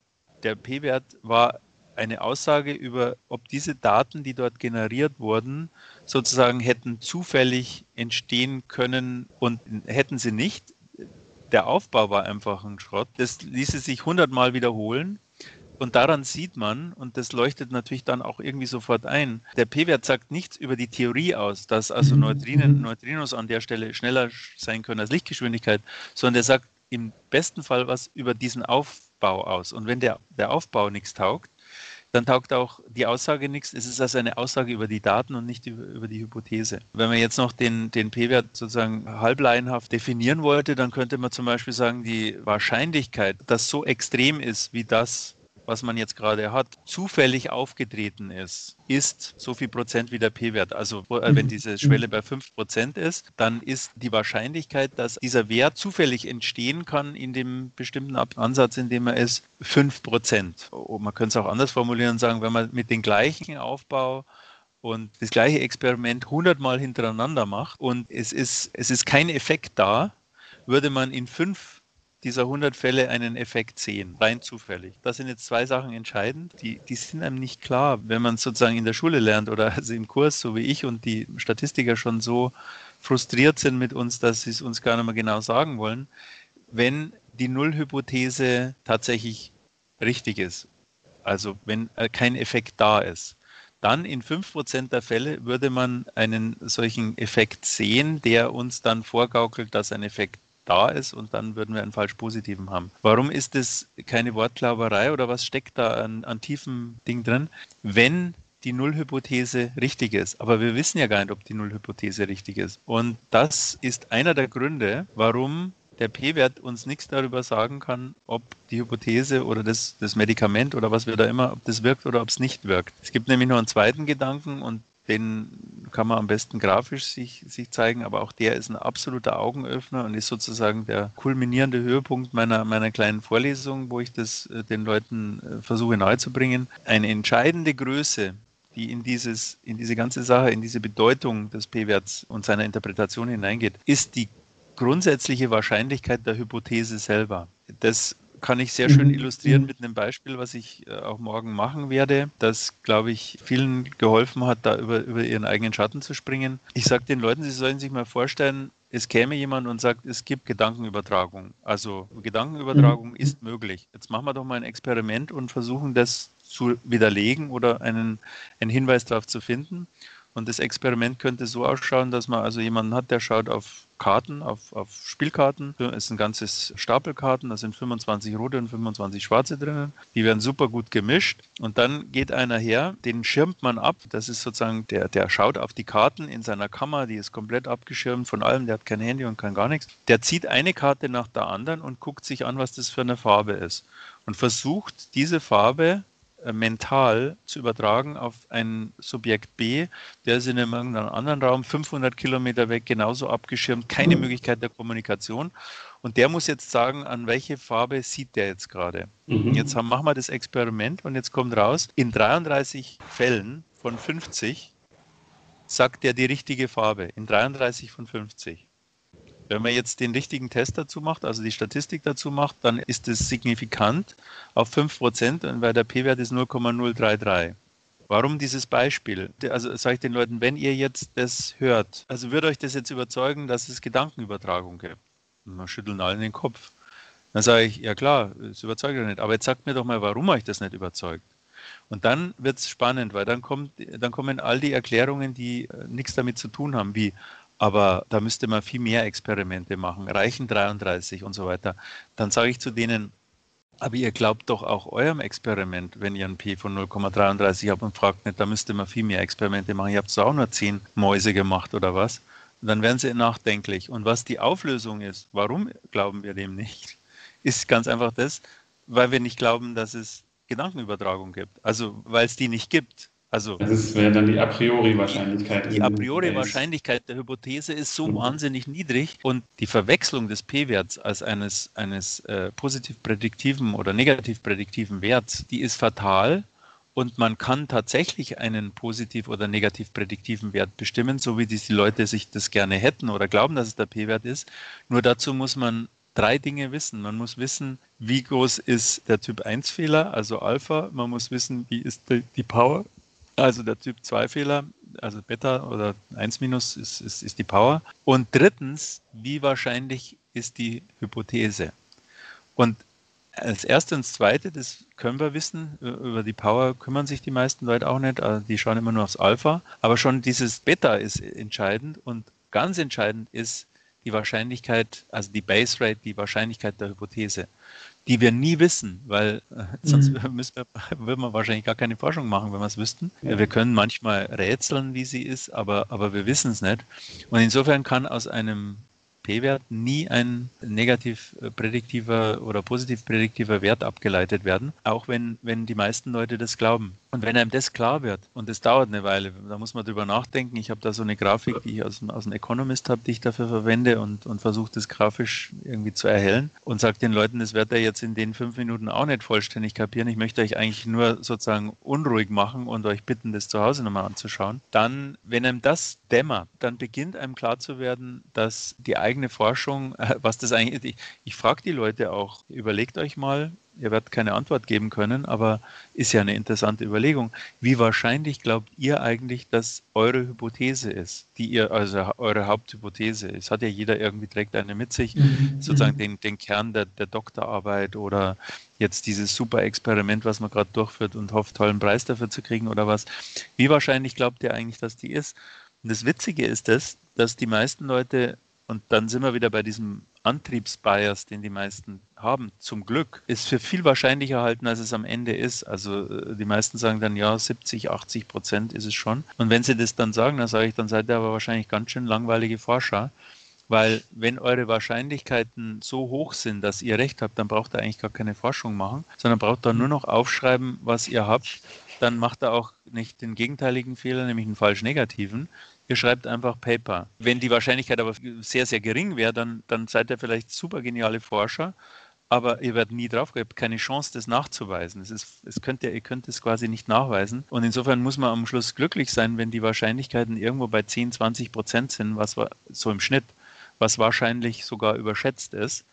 der P-Wert war eine Aussage über, ob diese Daten, die dort generiert wurden, sozusagen hätten zufällig entstehen können und hätten sie nicht. Der Aufbau war einfach ein Schrott. Das ließe sich hundertmal wiederholen. Und daran sieht man, und das leuchtet natürlich dann auch irgendwie sofort ein, der P-Wert sagt nichts über die Theorie aus, dass also mhm. Neutrinen, Neutrinos an der Stelle schneller sein können als Lichtgeschwindigkeit, sondern der sagt im besten Fall was über diesen Aufbau Aufbau aus. Und wenn der, der Aufbau nichts taugt, dann taugt auch die Aussage nichts. Es ist also eine Aussage über die Daten und nicht über, über die Hypothese. Wenn man jetzt noch den, den P-Wert sozusagen halblaienhaft definieren wollte, dann könnte man zum Beispiel sagen, die Wahrscheinlichkeit, dass so extrem ist wie das, was man jetzt gerade hat, zufällig aufgetreten ist, ist so viel Prozent wie der P-Wert. Also äh, wenn mhm. diese Schwelle bei 5 Prozent ist, dann ist die Wahrscheinlichkeit, dass dieser Wert zufällig entstehen kann in dem bestimmten Ansatz, in dem er ist, 5 Prozent. Oh, man könnte es auch anders formulieren und sagen, wenn man mit dem gleichen Aufbau und das gleiche Experiment 100 Mal hintereinander macht und es ist, es ist kein Effekt da, würde man in fünf dieser 100 Fälle einen Effekt sehen, rein zufällig. Das sind jetzt zwei Sachen entscheidend, die, die sind einem nicht klar, wenn man sozusagen in der Schule lernt oder [laughs] also im Kurs, so wie ich und die Statistiker schon so frustriert sind mit uns, dass sie es uns gar nicht mehr genau sagen wollen. Wenn die Nullhypothese tatsächlich richtig ist, also wenn äh, kein Effekt da ist, dann in 5% der Fälle würde man einen solchen Effekt sehen, der uns dann vorgaukelt, dass ein Effekt da ist und dann würden wir einen falsch positiven haben. Warum ist das keine Wortklauberei oder was steckt da an, an tiefem Ding drin? Wenn die Nullhypothese richtig ist. Aber wir wissen ja gar nicht, ob die Nullhypothese richtig ist. Und das ist einer der Gründe, warum der P-Wert uns nichts darüber sagen kann, ob die Hypothese oder das, das Medikament oder was wir da immer, ob das wirkt oder ob es nicht wirkt. Es gibt nämlich noch einen zweiten Gedanken und den kann man am besten grafisch sich, sich zeigen, aber auch der ist ein absoluter Augenöffner und ist sozusagen der kulminierende Höhepunkt meiner, meiner kleinen Vorlesung, wo ich das äh, den Leuten äh, versuche nahezubringen. Eine entscheidende Größe, die in, dieses, in diese ganze Sache, in diese Bedeutung des P-Werts und seiner Interpretation hineingeht, ist die grundsätzliche Wahrscheinlichkeit der Hypothese selber. Das kann ich sehr schön mhm. illustrieren mhm. mit einem Beispiel, was ich äh, auch morgen machen werde, das, glaube ich, vielen geholfen hat, da über, über ihren eigenen Schatten zu springen. Ich sage den Leuten, sie sollen sich mal vorstellen, es käme jemand und sagt, es gibt Gedankenübertragung. Also Gedankenübertragung mhm. ist möglich. Jetzt machen wir doch mal ein Experiment und versuchen das zu widerlegen oder einen, einen Hinweis darauf zu finden. Und das Experiment könnte so ausschauen, dass man also jemanden hat, der schaut auf Karten, auf, auf Spielkarten. Das ist ein ganzes Stapel Karten, da sind 25 rote und 25 schwarze drinnen. Die werden super gut gemischt. Und dann geht einer her, den schirmt man ab. Das ist sozusagen, der, der schaut auf die Karten in seiner Kammer, die ist komplett abgeschirmt von allem, der hat kein Handy und kein gar nichts. Der zieht eine Karte nach der anderen und guckt sich an, was das für eine Farbe ist. Und versucht diese Farbe mental zu übertragen auf ein Subjekt B, der ist in einem anderen Raum 500 Kilometer weg genauso abgeschirmt, keine mhm. Möglichkeit der Kommunikation. Und der muss jetzt sagen, an welche Farbe sieht der jetzt gerade. Mhm. Jetzt haben, machen wir das Experiment und jetzt kommt raus, in 33 Fällen von 50 sagt er die richtige Farbe. In 33 von 50. Wenn man jetzt den richtigen Test dazu macht, also die Statistik dazu macht, dann ist es signifikant auf 5%, weil der P-Wert ist 0,033. Warum dieses Beispiel? Also sage ich den Leuten, wenn ihr jetzt das hört, also würde euch das jetzt überzeugen, dass es Gedankenübertragung gibt? Und dann schütteln alle den Kopf. Dann sage ich, ja klar, es überzeugt euch nicht. Aber jetzt sagt mir doch mal, warum euch das nicht überzeugt. Und dann wird es spannend, weil dann, kommt, dann kommen all die Erklärungen, die äh, nichts damit zu tun haben, wie, aber da müsste man viel mehr Experimente machen, reichen 33 und so weiter. Dann sage ich zu denen, aber ihr glaubt doch auch eurem Experiment, wenn ihr ein P von 0,33 habt und fragt nicht, da müsste man viel mehr Experimente machen. Ihr habt so auch nur 10 Mäuse gemacht oder was? Und dann werden sie nachdenklich. Und was die Auflösung ist, warum glauben wir dem nicht, [laughs] ist ganz einfach das, weil wir nicht glauben, dass es Gedankenübertragung gibt. Also weil es die nicht gibt. Also, das wäre dann die a priori Wahrscheinlichkeit. Die a priori Wahrscheinlichkeit der Hypothese ist so mhm. wahnsinnig niedrig und die Verwechslung des p-Werts als eines, eines äh, positiv prädiktiven oder negativ prädiktiven Werts, die ist fatal und man kann tatsächlich einen positiv oder negativ prädiktiven Wert bestimmen, so wie die Leute sich das gerne hätten oder glauben, dass es der p-Wert ist. Nur dazu muss man drei Dinge wissen. Man muss wissen, wie groß ist der Typ 1 Fehler, also Alpha. Man muss wissen, wie ist die, die Power also der Typ 2 Fehler, also Beta oder 1 minus ist, ist, ist die Power. Und drittens, wie wahrscheinlich ist die Hypothese? Und als erstes und zweite, das können wir wissen, über die Power kümmern sich die meisten Leute auch nicht, also die schauen immer nur aufs Alpha. Aber schon dieses Beta ist entscheidend und ganz entscheidend ist die Wahrscheinlichkeit, also die Base Rate, die Wahrscheinlichkeit der Hypothese die wir nie wissen, weil äh, [laughs] sonst mhm. [laughs] müssen wir, würden wir wahrscheinlich gar keine Forschung machen, wenn wir es wüssten. Ja. Wir können manchmal rätseln, wie sie ist, aber, aber wir wissen es nicht. Und insofern kann aus einem P-Wert nie ein negativ äh, prädiktiver oder positiv prädiktiver Wert abgeleitet werden, auch wenn, wenn die meisten Leute das glauben. Und wenn einem das klar wird, und das dauert eine Weile, da muss man drüber nachdenken. Ich habe da so eine Grafik, die ich aus, aus dem Economist habe, die ich dafür verwende und, und versuche das grafisch irgendwie zu erhellen und sage den Leuten, das wird er jetzt in den fünf Minuten auch nicht vollständig kapieren. Ich möchte euch eigentlich nur sozusagen unruhig machen und euch bitten, das zu Hause nochmal anzuschauen. Dann, wenn einem das dämmert, dann beginnt einem klar zu werden, dass die eigene eigene Forschung, äh, was das eigentlich, ich, ich frage die Leute auch, überlegt euch mal, ihr werdet keine Antwort geben können, aber ist ja eine interessante Überlegung. Wie wahrscheinlich glaubt ihr eigentlich, dass eure Hypothese ist, die ihr, also eure Haupthypothese ist? Hat ja jeder irgendwie trägt eine mit sich, mhm. sozusagen den, den Kern der, der Doktorarbeit oder jetzt dieses super Experiment, was man gerade durchführt und hofft, tollen Preis dafür zu kriegen oder was. Wie wahrscheinlich glaubt ihr eigentlich, dass die ist? Und das Witzige ist das, dass die meisten Leute, und dann sind wir wieder bei diesem Antriebsbias, den die meisten haben, zum Glück, ist für viel wahrscheinlicher halten, als es am Ende ist. Also äh, die meisten sagen dann, ja, 70, 80 Prozent ist es schon. Und wenn sie das dann sagen, dann sage ich, dann seid ihr aber wahrscheinlich ganz schön langweilige Forscher. Weil wenn eure Wahrscheinlichkeiten so hoch sind, dass ihr recht habt, dann braucht ihr eigentlich gar keine Forschung machen, sondern braucht ihr nur noch aufschreiben, was ihr habt. Dann macht ihr auch nicht den gegenteiligen Fehler, nämlich einen falsch negativen, ihr schreibt einfach Paper. Wenn die Wahrscheinlichkeit aber sehr, sehr gering wäre, dann, dann seid ihr vielleicht super geniale Forscher, aber ihr werdet nie drauf, ihr habt keine Chance, das nachzuweisen. Es ist, es könnt ihr, ihr könnt es quasi nicht nachweisen. Und insofern muss man am Schluss glücklich sein, wenn die Wahrscheinlichkeiten irgendwo bei 10, 20 Prozent sind, was so im Schnitt, was wahrscheinlich sogar überschätzt ist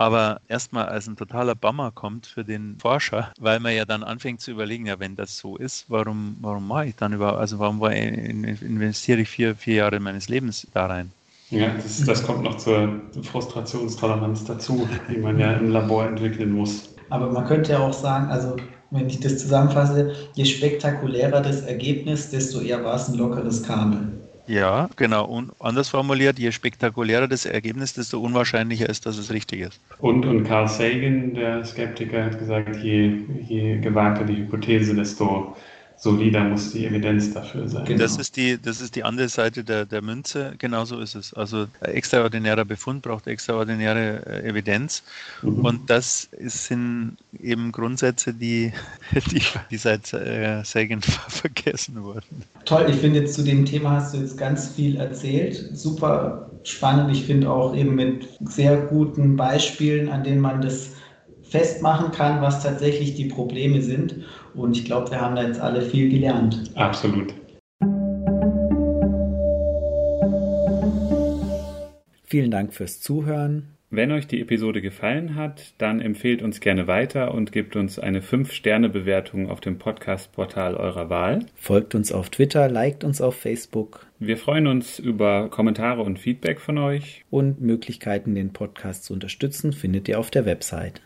aber erstmal als ein totaler Bummer kommt für den Forscher, weil man ja dann anfängt zu überlegen, ja, wenn das so ist, warum, warum mache ich dann überhaupt, also warum investiere ich vier, vier Jahre meines Lebens da rein? Ja, das, das kommt noch zur Frustrationstoleranz dazu, die man ja im Labor entwickeln muss. Aber man könnte ja auch sagen, also wenn ich das zusammenfasse, je spektakulärer das Ergebnis, desto eher war es ein lockeres Kabel. Ja, genau. Und anders formuliert, je spektakulärer das Ergebnis, desto unwahrscheinlicher ist, dass es richtig ist. Und, und Carl Sagan, der Skeptiker, hat gesagt, je, je gewagter die Hypothese, desto solider muss die Evidenz dafür sein. Genau. Das, ist die, das ist die andere Seite der, der Münze, genau so ist es. Also extraordinärer Befund braucht extraordinäre äh, Evidenz mhm. und das sind eben Grundsätze, die, [laughs] die, die seit äh, Sagan vergessen wurden. Toll, ich finde jetzt zu dem Thema hast du jetzt ganz viel erzählt. Super spannend. Ich finde auch eben mit sehr guten Beispielen, an denen man das festmachen kann, was tatsächlich die Probleme sind. Und ich glaube, wir haben da jetzt alle viel gelernt. Absolut. Vielen Dank fürs Zuhören. Wenn euch die Episode gefallen hat, dann empfehlt uns gerne weiter und gebt uns eine 5-Sterne-Bewertung auf dem Podcast-Portal eurer Wahl. Folgt uns auf Twitter, liked uns auf Facebook. Wir freuen uns über Kommentare und Feedback von euch. Und Möglichkeiten, den Podcast zu unterstützen, findet ihr auf der Website.